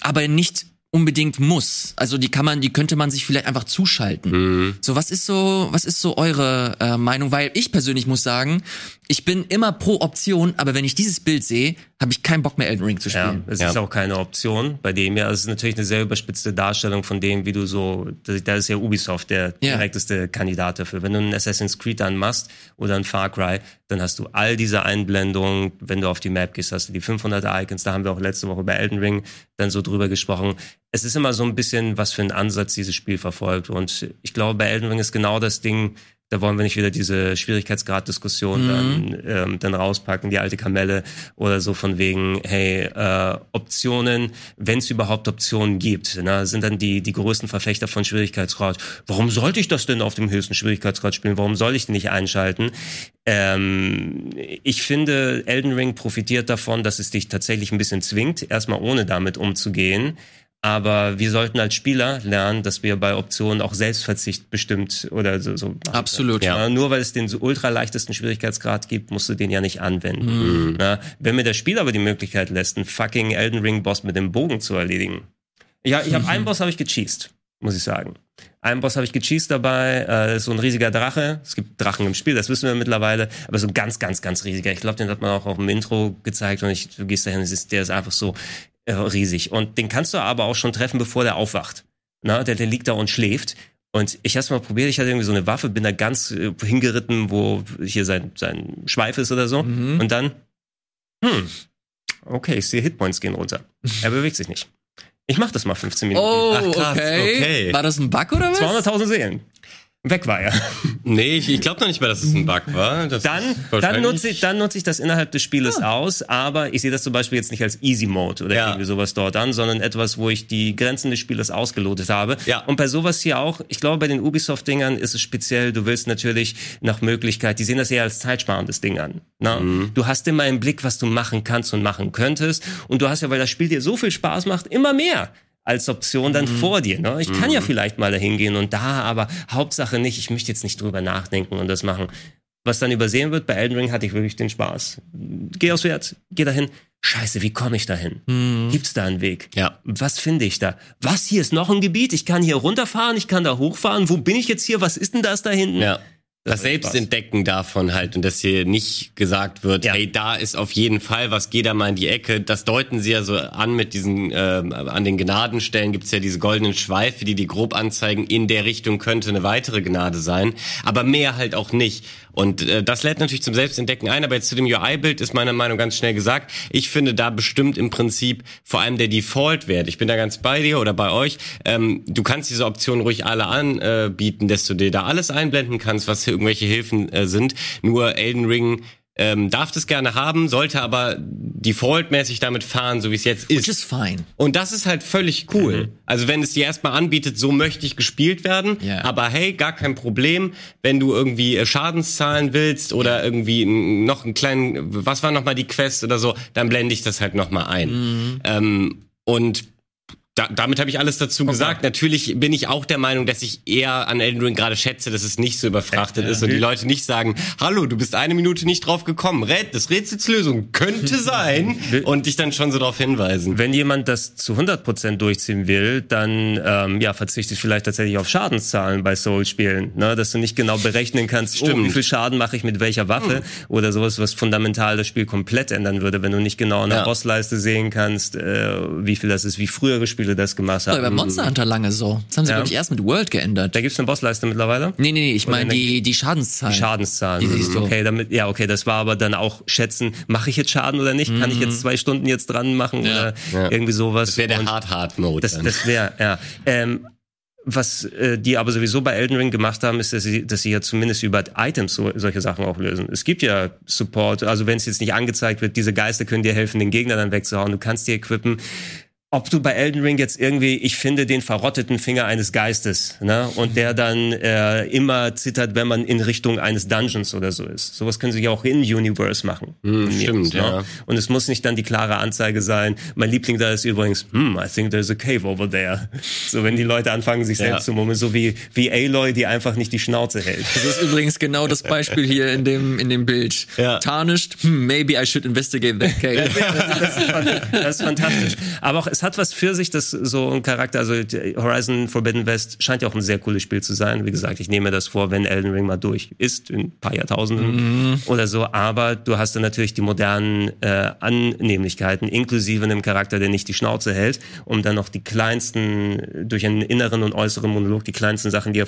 [SPEAKER 1] aber nicht unbedingt muss. Also die kann man, die könnte man sich vielleicht einfach zuschalten.
[SPEAKER 3] Mhm.
[SPEAKER 1] So, was ist so, was ist so eure äh, Meinung? Weil ich persönlich muss sagen, ich bin immer pro Option, aber wenn ich dieses Bild sehe, habe ich keinen Bock mehr Elden Ring zu
[SPEAKER 2] Ja,
[SPEAKER 1] spielen.
[SPEAKER 2] es
[SPEAKER 3] Ja.
[SPEAKER 2] ist auch keine Option bei dem ja. Es ist natürlich eine sehr überspitzte Darstellung von dem, wie du so, da ist ja Ubisoft der
[SPEAKER 1] Ja.
[SPEAKER 2] direkteste Kandidat dafür. Wenn du einen Assassin's Creed dann machst oder ein Far Cry, dann hast du all diese Einblendungen. Wenn du auf die Map gehst, hast du die 500 Icons. Da haben wir auch letzte Woche bei Elden Ring dann so drüber gesprochen. Es ist immer so ein bisschen, was für einen Ansatz dieses Spiel verfolgt. Und ich glaube, bei Elden Ring ist genau das Ding, da wollen wir nicht wieder diese Schwierigkeitsgrad-Diskussion dann, ähm, dann rauspacken, die alte Kamelle oder so von wegen, hey, äh, Optionen, wenn es überhaupt Optionen gibt, ne, sind dann die, die größten Verfechter von Schwierigkeitsgrad. Warum sollte ich das denn auf dem höchsten Schwierigkeitsgrad spielen? Warum soll ich den nicht einschalten? Ähm, ich finde, Elden Ring profitiert davon, dass es dich tatsächlich ein bisschen zwingt, erstmal ohne damit umzugehen. Aber wir sollten als Spieler lernen, dass wir bei Optionen auch Selbstverzicht bestimmt oder so. so
[SPEAKER 1] Absolut.
[SPEAKER 2] können. Ja. Nur weil es den so ultra leichtesten Schwierigkeitsgrad gibt, musst du den ja nicht anwenden.
[SPEAKER 1] Mhm.
[SPEAKER 2] Na, wenn mir der Spiel aber die Möglichkeit lässt, einen fucking Elden Ring Boss mit dem Bogen zu erledigen. Ja, ich habe <laughs> einen Boss habe ich gecheased, muss ich sagen. Einen Boss habe ich gecheased dabei, äh, so ein riesiger Drache. Es gibt Drachen im Spiel, das wissen wir mittlerweile, aber so ein ganz, ganz, ganz riesiger. Ich glaube, den hat man auch auf dem Intro gezeigt und ich, du gehst dahin, es ist, der ist einfach so äh, riesig. Und den kannst du aber auch schon treffen, bevor der aufwacht. Na, der, der liegt da und schläft. Und ich hab's mal probiert, ich hatte irgendwie so eine Waffe, bin da ganz äh, hingeritten, wo hier sein, sein Schweif ist oder so.
[SPEAKER 1] Mhm.
[SPEAKER 2] Und dann, hm, okay, ich sehe Hitpoints gehen runter. Er bewegt sich nicht. Ich mach das mal 15 Minuten.
[SPEAKER 1] Oh,
[SPEAKER 3] Ach, krass,
[SPEAKER 1] okay.
[SPEAKER 3] okay.
[SPEAKER 1] War das ein Bug oder was?
[SPEAKER 2] 200.000 Seelen. Weg war er.
[SPEAKER 3] Nee, ich, ich glaube noch nicht mal, dass es ein Bug war. Das
[SPEAKER 2] Dann, dann, nutze ich, dann nutze ich das innerhalb des Spieles aus, aber ich sehe das zum Beispiel jetzt nicht als Easy Mode oder
[SPEAKER 3] Ja.
[SPEAKER 2] irgendwie sowas dort an, sondern etwas, wo ich die Grenzen des Spieles ausgelotet habe.
[SPEAKER 3] Ja.
[SPEAKER 2] Und bei sowas hier auch, ich glaube, bei den Ubisoft-Dingern ist es speziell, du willst natürlich nach Möglichkeit, die sehen das eher als zeitsparendes Ding an. Na?
[SPEAKER 3] Mhm.
[SPEAKER 2] Du hast immer im Blick, was du machen kannst und machen könntest. Und du hast ja, weil das Spiel dir so viel Spaß macht, immer mehr als Option dann vor dir. Ne? Ich kann ja vielleicht mal dahin gehen und da, aber Hauptsache nicht, ich möchte jetzt nicht drüber nachdenken und das machen. Was dann übersehen wird, bei Elden Ring hatte ich wirklich den Spaß. Geh aufs Wert, geh dahin. Scheiße, wie komme ich dahin? Gibt's da einen Weg?
[SPEAKER 3] Ja.
[SPEAKER 2] Was finde ich da? Was, hier ist noch ein Gebiet? Ich kann hier runterfahren, ich kann da hochfahren. Wo bin ich jetzt hier? Was ist denn das da hinten?
[SPEAKER 3] Ja. Das,
[SPEAKER 2] Spaß.
[SPEAKER 3] Selbstentdecken davon halt und dass hier nicht gesagt wird,
[SPEAKER 2] Ja.
[SPEAKER 3] hey, da ist auf jeden Fall was, geh da mal in die Ecke. Das deuten sie ja so an mit diesen, ähm, an den Gnadenstellen gibt's ja diese goldenen Schweife, die die grob anzeigen, in der Richtung könnte eine weitere Gnade sein, aber mehr halt auch nicht. Und äh, das lädt natürlich zum Selbstentdecken ein, aber jetzt zu dem UI-Bild ist meiner Meinung ganz schnell gesagt, ich finde da bestimmt im Prinzip vor allem der Default-Wert. Ich bin da ganz bei dir oder bei euch. Ähm, du kannst diese Optionen ruhig alle anbieten, dass du dir da alles einblenden kannst, was hier irgendwelche Hilfen äh, sind. Nur Elden Ring ähm, darf das gerne haben, sollte aber defaultmäßig damit fahren, so wie es jetzt
[SPEAKER 1] Which
[SPEAKER 3] ist.
[SPEAKER 1] is fine.
[SPEAKER 3] Und das ist halt völlig cool. Also wenn es dir erstmal anbietet, so möchte ich gespielt werden,
[SPEAKER 1] Ja.
[SPEAKER 3] aber hey, gar kein Problem, wenn du irgendwie äh, Schadenszahlen willst oder irgendwie noch einen kleinen, was war nochmal die Quest oder so, dann blende ich das halt nochmal ein. Ähm, und da, damit habe ich alles dazu gesagt. Natürlich bin ich auch der Meinung, dass ich eher an Elden Ring gerade schätze, dass es nicht so überfrachtet ist und die Leute nicht sagen, hallo, du bist eine Minute nicht drauf gekommen. Rät, das Rätselslösung könnte <laughs> sein und dich dann schon so darauf hinweisen.
[SPEAKER 2] Wenn jemand das zu 100% durchziehen will, dann ähm, ja, verzichte ich vielleicht tatsächlich auf Schadenszahlen bei Soul-Spielen. Ne? Dass du nicht genau berechnen kannst, oh, wie viel Schaden mache ich mit welcher Waffe oder sowas, was fundamental das Spiel komplett ändern würde, wenn du nicht genau an der
[SPEAKER 3] Ja.
[SPEAKER 2] Bossleiste sehen kannst, äh, wie viel das ist, wie frühere Spiele das gemacht
[SPEAKER 1] Das war bei
[SPEAKER 2] haben.
[SPEAKER 1] Monster Hunter lange so. Das haben sie,
[SPEAKER 2] Ja.
[SPEAKER 1] glaube ich, erst mit World geändert.
[SPEAKER 2] Da gibt's eine Bossleiste mittlerweile?
[SPEAKER 1] Nee, nee, nee, ich meine
[SPEAKER 2] eine-
[SPEAKER 1] die, die Schadenszahlen.
[SPEAKER 2] Die Schadenszahlen.
[SPEAKER 1] Die siehst du.
[SPEAKER 2] Okay, damit, ja, okay, das war aber dann auch schätzen, mache ich jetzt Schaden oder nicht? Kann ich jetzt zwei Stunden jetzt dran machen
[SPEAKER 1] Mhm. Ja.
[SPEAKER 2] oder
[SPEAKER 3] Ja.
[SPEAKER 2] irgendwie sowas?
[SPEAKER 3] Das wäre der Hard-Hard-Mode.
[SPEAKER 2] Das,
[SPEAKER 3] dann.
[SPEAKER 2] das wäre, ja. Ähm, was äh, die aber sowieso bei Elden Ring gemacht haben, ist, dass sie, dass sie ja zumindest über Items so, solche Sachen auch lösen. Es gibt ja Support, also wenn es jetzt nicht angezeigt wird, diese Geister können dir helfen, den Gegner dann wegzuhauen. Du kannst die equippen. Ob du bei Elden Ring jetzt irgendwie, ich finde den verrotteten Finger eines Geistes, ne, und der dann äh, immer zittert, wenn man in Richtung eines Dungeons oder so ist. Sowas können sie ja auch in Universe machen. Mir
[SPEAKER 3] stimmt,
[SPEAKER 2] ne?
[SPEAKER 3] ja.
[SPEAKER 2] Und es muss nicht dann die klare Anzeige sein. Mein Liebling da ist übrigens, hm, I think there's a cave over there. So, wenn die Leute anfangen, sich
[SPEAKER 3] Ja.
[SPEAKER 2] selbst zu mummeln, so wie, wie Aloy, die einfach nicht die Schnauze hält.
[SPEAKER 1] Das ist übrigens genau das Beispiel hier in dem, in dem Bild.
[SPEAKER 3] Ja.
[SPEAKER 1] Tarnished, hm, maybe I should investigate that case. <laughs>
[SPEAKER 2] das, ist, fan- das ist fantastisch. Aber auch, es hat was für sich, dass so ein Charakter, also Horizon Forbidden West scheint ja auch ein sehr cooles Spiel zu sein. Wie gesagt, ich nehme mir das vor, wenn Elden Ring mal durch ist, in ein paar Jahrtausenden oder so. Aber du hast dann natürlich die modernen äh, Annehmlichkeiten, inklusive einem Charakter, der nicht die Schnauze hält, um dann noch die kleinsten, durch einen inneren und äußeren Monolog, die kleinsten Sachen dir äh,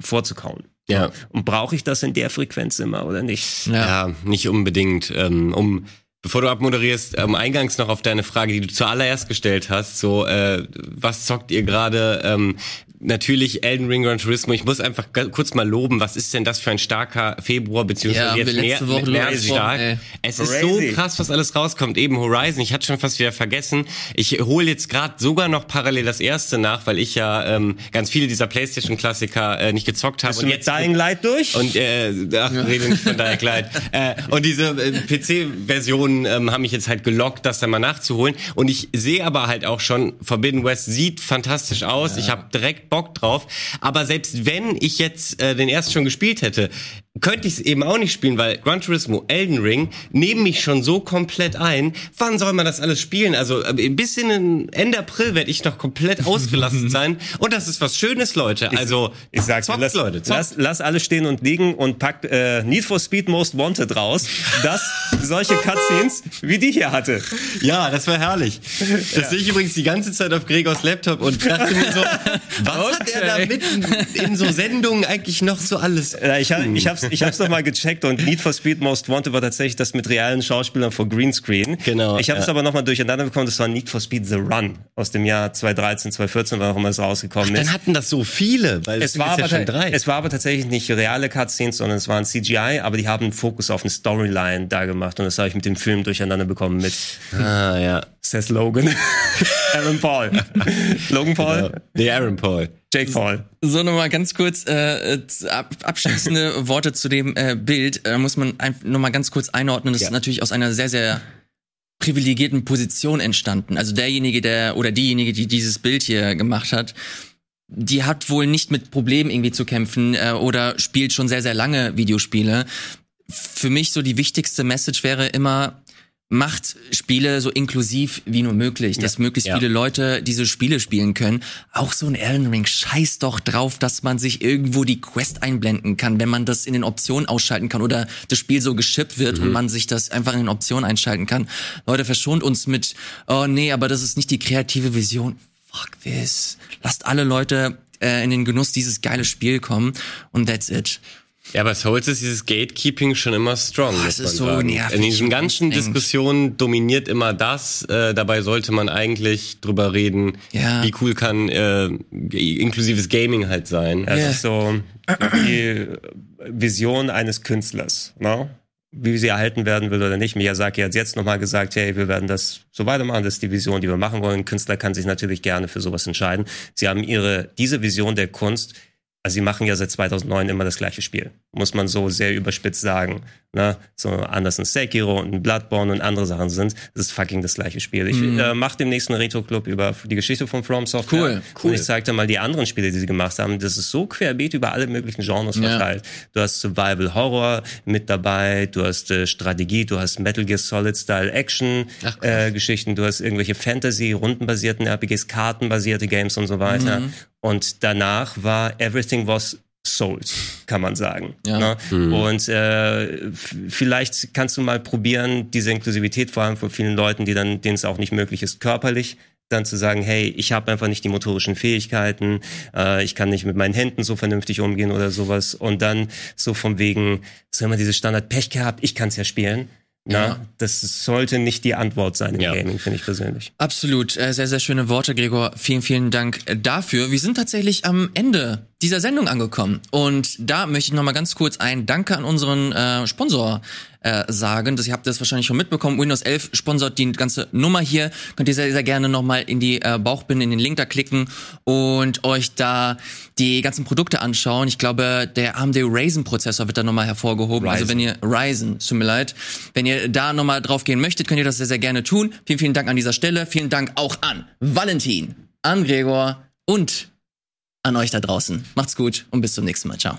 [SPEAKER 2] vorzukauen.
[SPEAKER 3] Ja.
[SPEAKER 2] Und brauche ich das in der Frequenz immer oder nicht?
[SPEAKER 1] Ja.
[SPEAKER 3] Ja, nicht unbedingt. Ähm, um bevor du abmoderierst, ähm, eingangs noch auf deine Frage, die du zuallererst gestellt hast, so äh, was zockt ihr gerade? Ähm, natürlich Elden Ring Gran Turismo. Ich muss einfach kurz mal loben, was ist denn das für ein starker Februar, beziehungsweise
[SPEAKER 1] Ja,
[SPEAKER 3] jetzt mehr,
[SPEAKER 1] Woche
[SPEAKER 3] März stark.
[SPEAKER 1] gesprochen,
[SPEAKER 3] Es ist
[SPEAKER 2] Crazy.
[SPEAKER 3] so krass, was alles rauskommt. Eben Horizon, ich hatte schon fast wieder vergessen. Ich hole jetzt gerade sogar noch parallel das erste nach, weil ich ja ähm, ganz viele dieser Playstation-Klassiker äh, nicht gezockt habe.
[SPEAKER 2] Du mit Dying Light durch?
[SPEAKER 3] Und äh, ach, rede nicht von Dying Light. <laughs> äh, und diese äh, PC-Versionen ähm, haben mich jetzt halt gelockt, das dann mal nachzuholen. Und ich sehe aber halt auch schon, Forbidden West sieht fantastisch aus. Ich habe direkt Bock drauf. Aber selbst wenn ich jetzt äh, den ersten schon gespielt hätte, könnte ich es eben auch nicht spielen, weil Gran Turismo, Elden Ring nehmen mich schon so komplett ein. Wann soll man das alles spielen? Also äh, bis in Ende April werde ich noch komplett <laughs> ausgelastet sein. Und das ist was Schönes, Leute. Also
[SPEAKER 2] Ich sag
[SPEAKER 3] zockt,
[SPEAKER 2] lass,
[SPEAKER 3] Leute, zockt.
[SPEAKER 2] lass, lass alles stehen und liegen und pack äh, Need for Speed Most Wanted raus, das solche Cutscenes wie die hier hatte.
[SPEAKER 3] Ja, das war herrlich. Das sehe ich übrigens die ganze Zeit auf Gregors Laptop und dachte mir so, <laughs> was hat er da mitten in so Sendungen eigentlich noch so alles?
[SPEAKER 2] Äh, ich, hab, ich hab's, ich hab's noch mal gecheckt und Need for Speed Most Wanted war tatsächlich das mit realen Schauspielern vor Greenscreen.
[SPEAKER 3] Genau,
[SPEAKER 2] Ich habe es
[SPEAKER 3] ja.
[SPEAKER 2] aber noch mal durcheinander bekommen. Das war Need for Speed The Run aus dem Jahr 2013, 2014, wann auch immer es rausgekommen ist.
[SPEAKER 3] Dann hatten das so viele, weil
[SPEAKER 2] Es
[SPEAKER 3] es
[SPEAKER 2] war,
[SPEAKER 3] ja
[SPEAKER 2] aber,
[SPEAKER 3] schon drei.
[SPEAKER 2] es war aber tatsächlich nicht reale Cutscenes, sondern es waren CGI, aber die haben einen Fokus auf eine Storyline da gemacht und das habe ich mit dem Film durcheinander bekommen mit
[SPEAKER 3] ah, ja.
[SPEAKER 2] Seth Logan, <laughs> Aaron Paul, <laughs> Logan Paul,
[SPEAKER 3] Nee, Aaron Paul.
[SPEAKER 2] Jake Paul.
[SPEAKER 1] So nochmal ganz kurz äh, abschließende <laughs> Worte zu dem äh, Bild. Äh, muss man nochmal ganz kurz einordnen. Das
[SPEAKER 3] Ja.
[SPEAKER 1] ist natürlich aus einer sehr, sehr privilegierten Position entstanden. Also derjenige, der oder diejenige, die dieses Bild hier gemacht hat, die hat wohl nicht mit Problemen irgendwie zu kämpfen äh, oder spielt schon sehr, sehr lange Videospiele. Für mich so die wichtigste Message wäre immer, macht Spiele so inklusiv wie nur möglich, dass möglichst
[SPEAKER 3] Ja.
[SPEAKER 1] viele Leute diese Spiele spielen können. Auch so ein Elden Ring, scheiß doch drauf, dass man sich irgendwo die Quest einblenden kann, wenn man das in den Optionen ausschalten kann oder das Spiel so geschippt wird und man sich das einfach in den Optionen einschalten kann. Leute, verschont uns mit, oh nee, aber das ist nicht die kreative Vision. Fuck this. Lasst alle Leute äh, in den Genuss dieses geile Spiel kommen und that's it.
[SPEAKER 3] Ja, bei Souls ist dieses Gatekeeping schon immer strong.
[SPEAKER 1] es ist so
[SPEAKER 3] sagen.
[SPEAKER 1] nervig
[SPEAKER 3] In diesen ganzen. Diskussionen dominiert immer das. Äh, dabei sollte man eigentlich drüber reden,
[SPEAKER 1] Ja.
[SPEAKER 3] wie cool kann äh, inklusives Gaming halt sein.
[SPEAKER 2] Das ist so die Vision eines Künstlers, ne? wie sie erhalten werden will oder nicht. Miyazaki hat jetzt nochmal gesagt, hey, wir werden das so weitermachen, das ist die Vision, die wir machen wollen. Ein Künstler kann sich natürlich gerne für sowas entscheiden. Sie haben ihre, diese Vision der Kunst Also sie machen ja seit 2009 immer das gleiche Spiel, muss man so sehr überspitzt sagen. Ne? So anders ein Sekiro und ein Bloodborne und andere Sachen sind, das ist fucking das gleiche Spiel. Ich
[SPEAKER 1] Mhm.
[SPEAKER 2] äh, mache demnächst einen Retro-Club über die Geschichte von From Software.
[SPEAKER 1] Cool, cool.
[SPEAKER 2] Und ich zeige dir mal die anderen Spiele, die sie gemacht haben. Das ist so querbeet über alle möglichen Genres
[SPEAKER 1] Ja.
[SPEAKER 2] verteilt. Du hast Survival Horror mit dabei, du hast äh, Strategie, du hast Metal Gear Solid Style Action
[SPEAKER 1] Ach,
[SPEAKER 2] äh, Geschichten, du hast irgendwelche Fantasy, rundenbasierten RPGs, kartenbasierte Games und so weiter.
[SPEAKER 1] Mhm.
[SPEAKER 2] Und danach war Everything was Souls, kann man sagen.
[SPEAKER 1] Ja.
[SPEAKER 2] Ne?
[SPEAKER 3] Mhm.
[SPEAKER 2] Und äh, vielleicht kannst du mal probieren, diese Inklusivität vor allem von vielen Leuten, die dann, denen es auch nicht möglich ist, körperlich dann zu sagen, hey, ich habe einfach nicht die motorischen Fähigkeiten, äh, ich kann nicht mit meinen Händen so vernünftig umgehen oder sowas. Und dann so von wegen, so immer dieses Standard Pech gehabt, ich kann es ja spielen. Na,
[SPEAKER 1] Ja.
[SPEAKER 2] das sollte nicht die Antwort sein im
[SPEAKER 3] Ja.
[SPEAKER 2] Gaming, finde ich persönlich.
[SPEAKER 1] Absolut, äh, sehr, sehr schöne Worte, Gregor. Vielen, vielen Dank äh, dafür. Wir sind tatsächlich am Ende dieser Sendung angekommen. Und da möchte ich nochmal ganz kurz ein Danke an unseren äh, Sponsor äh, sagen. Das, ihr habt das wahrscheinlich schon mitbekommen. Windows 11 sponsort die ganze Nummer hier. Könnt ihr sehr, sehr gerne nochmal in die äh, Bauchbinde, in den Link da klicken und euch da die ganzen Produkte anschauen. Ich glaube, der AMD Ryzen-Prozessor wird da nochmal hervorgehoben. Also
[SPEAKER 2] Ryzen.
[SPEAKER 1] wenn ihr Ryzen, tut mir leid. Wenn ihr da nochmal drauf gehen möchtet, könnt ihr das sehr, sehr gerne tun. Vielen, vielen Dank an dieser Stelle. Vielen Dank auch an Valentin, an Gregor und an euch da draußen. Macht's gut und bis zum nächsten Mal. Ciao.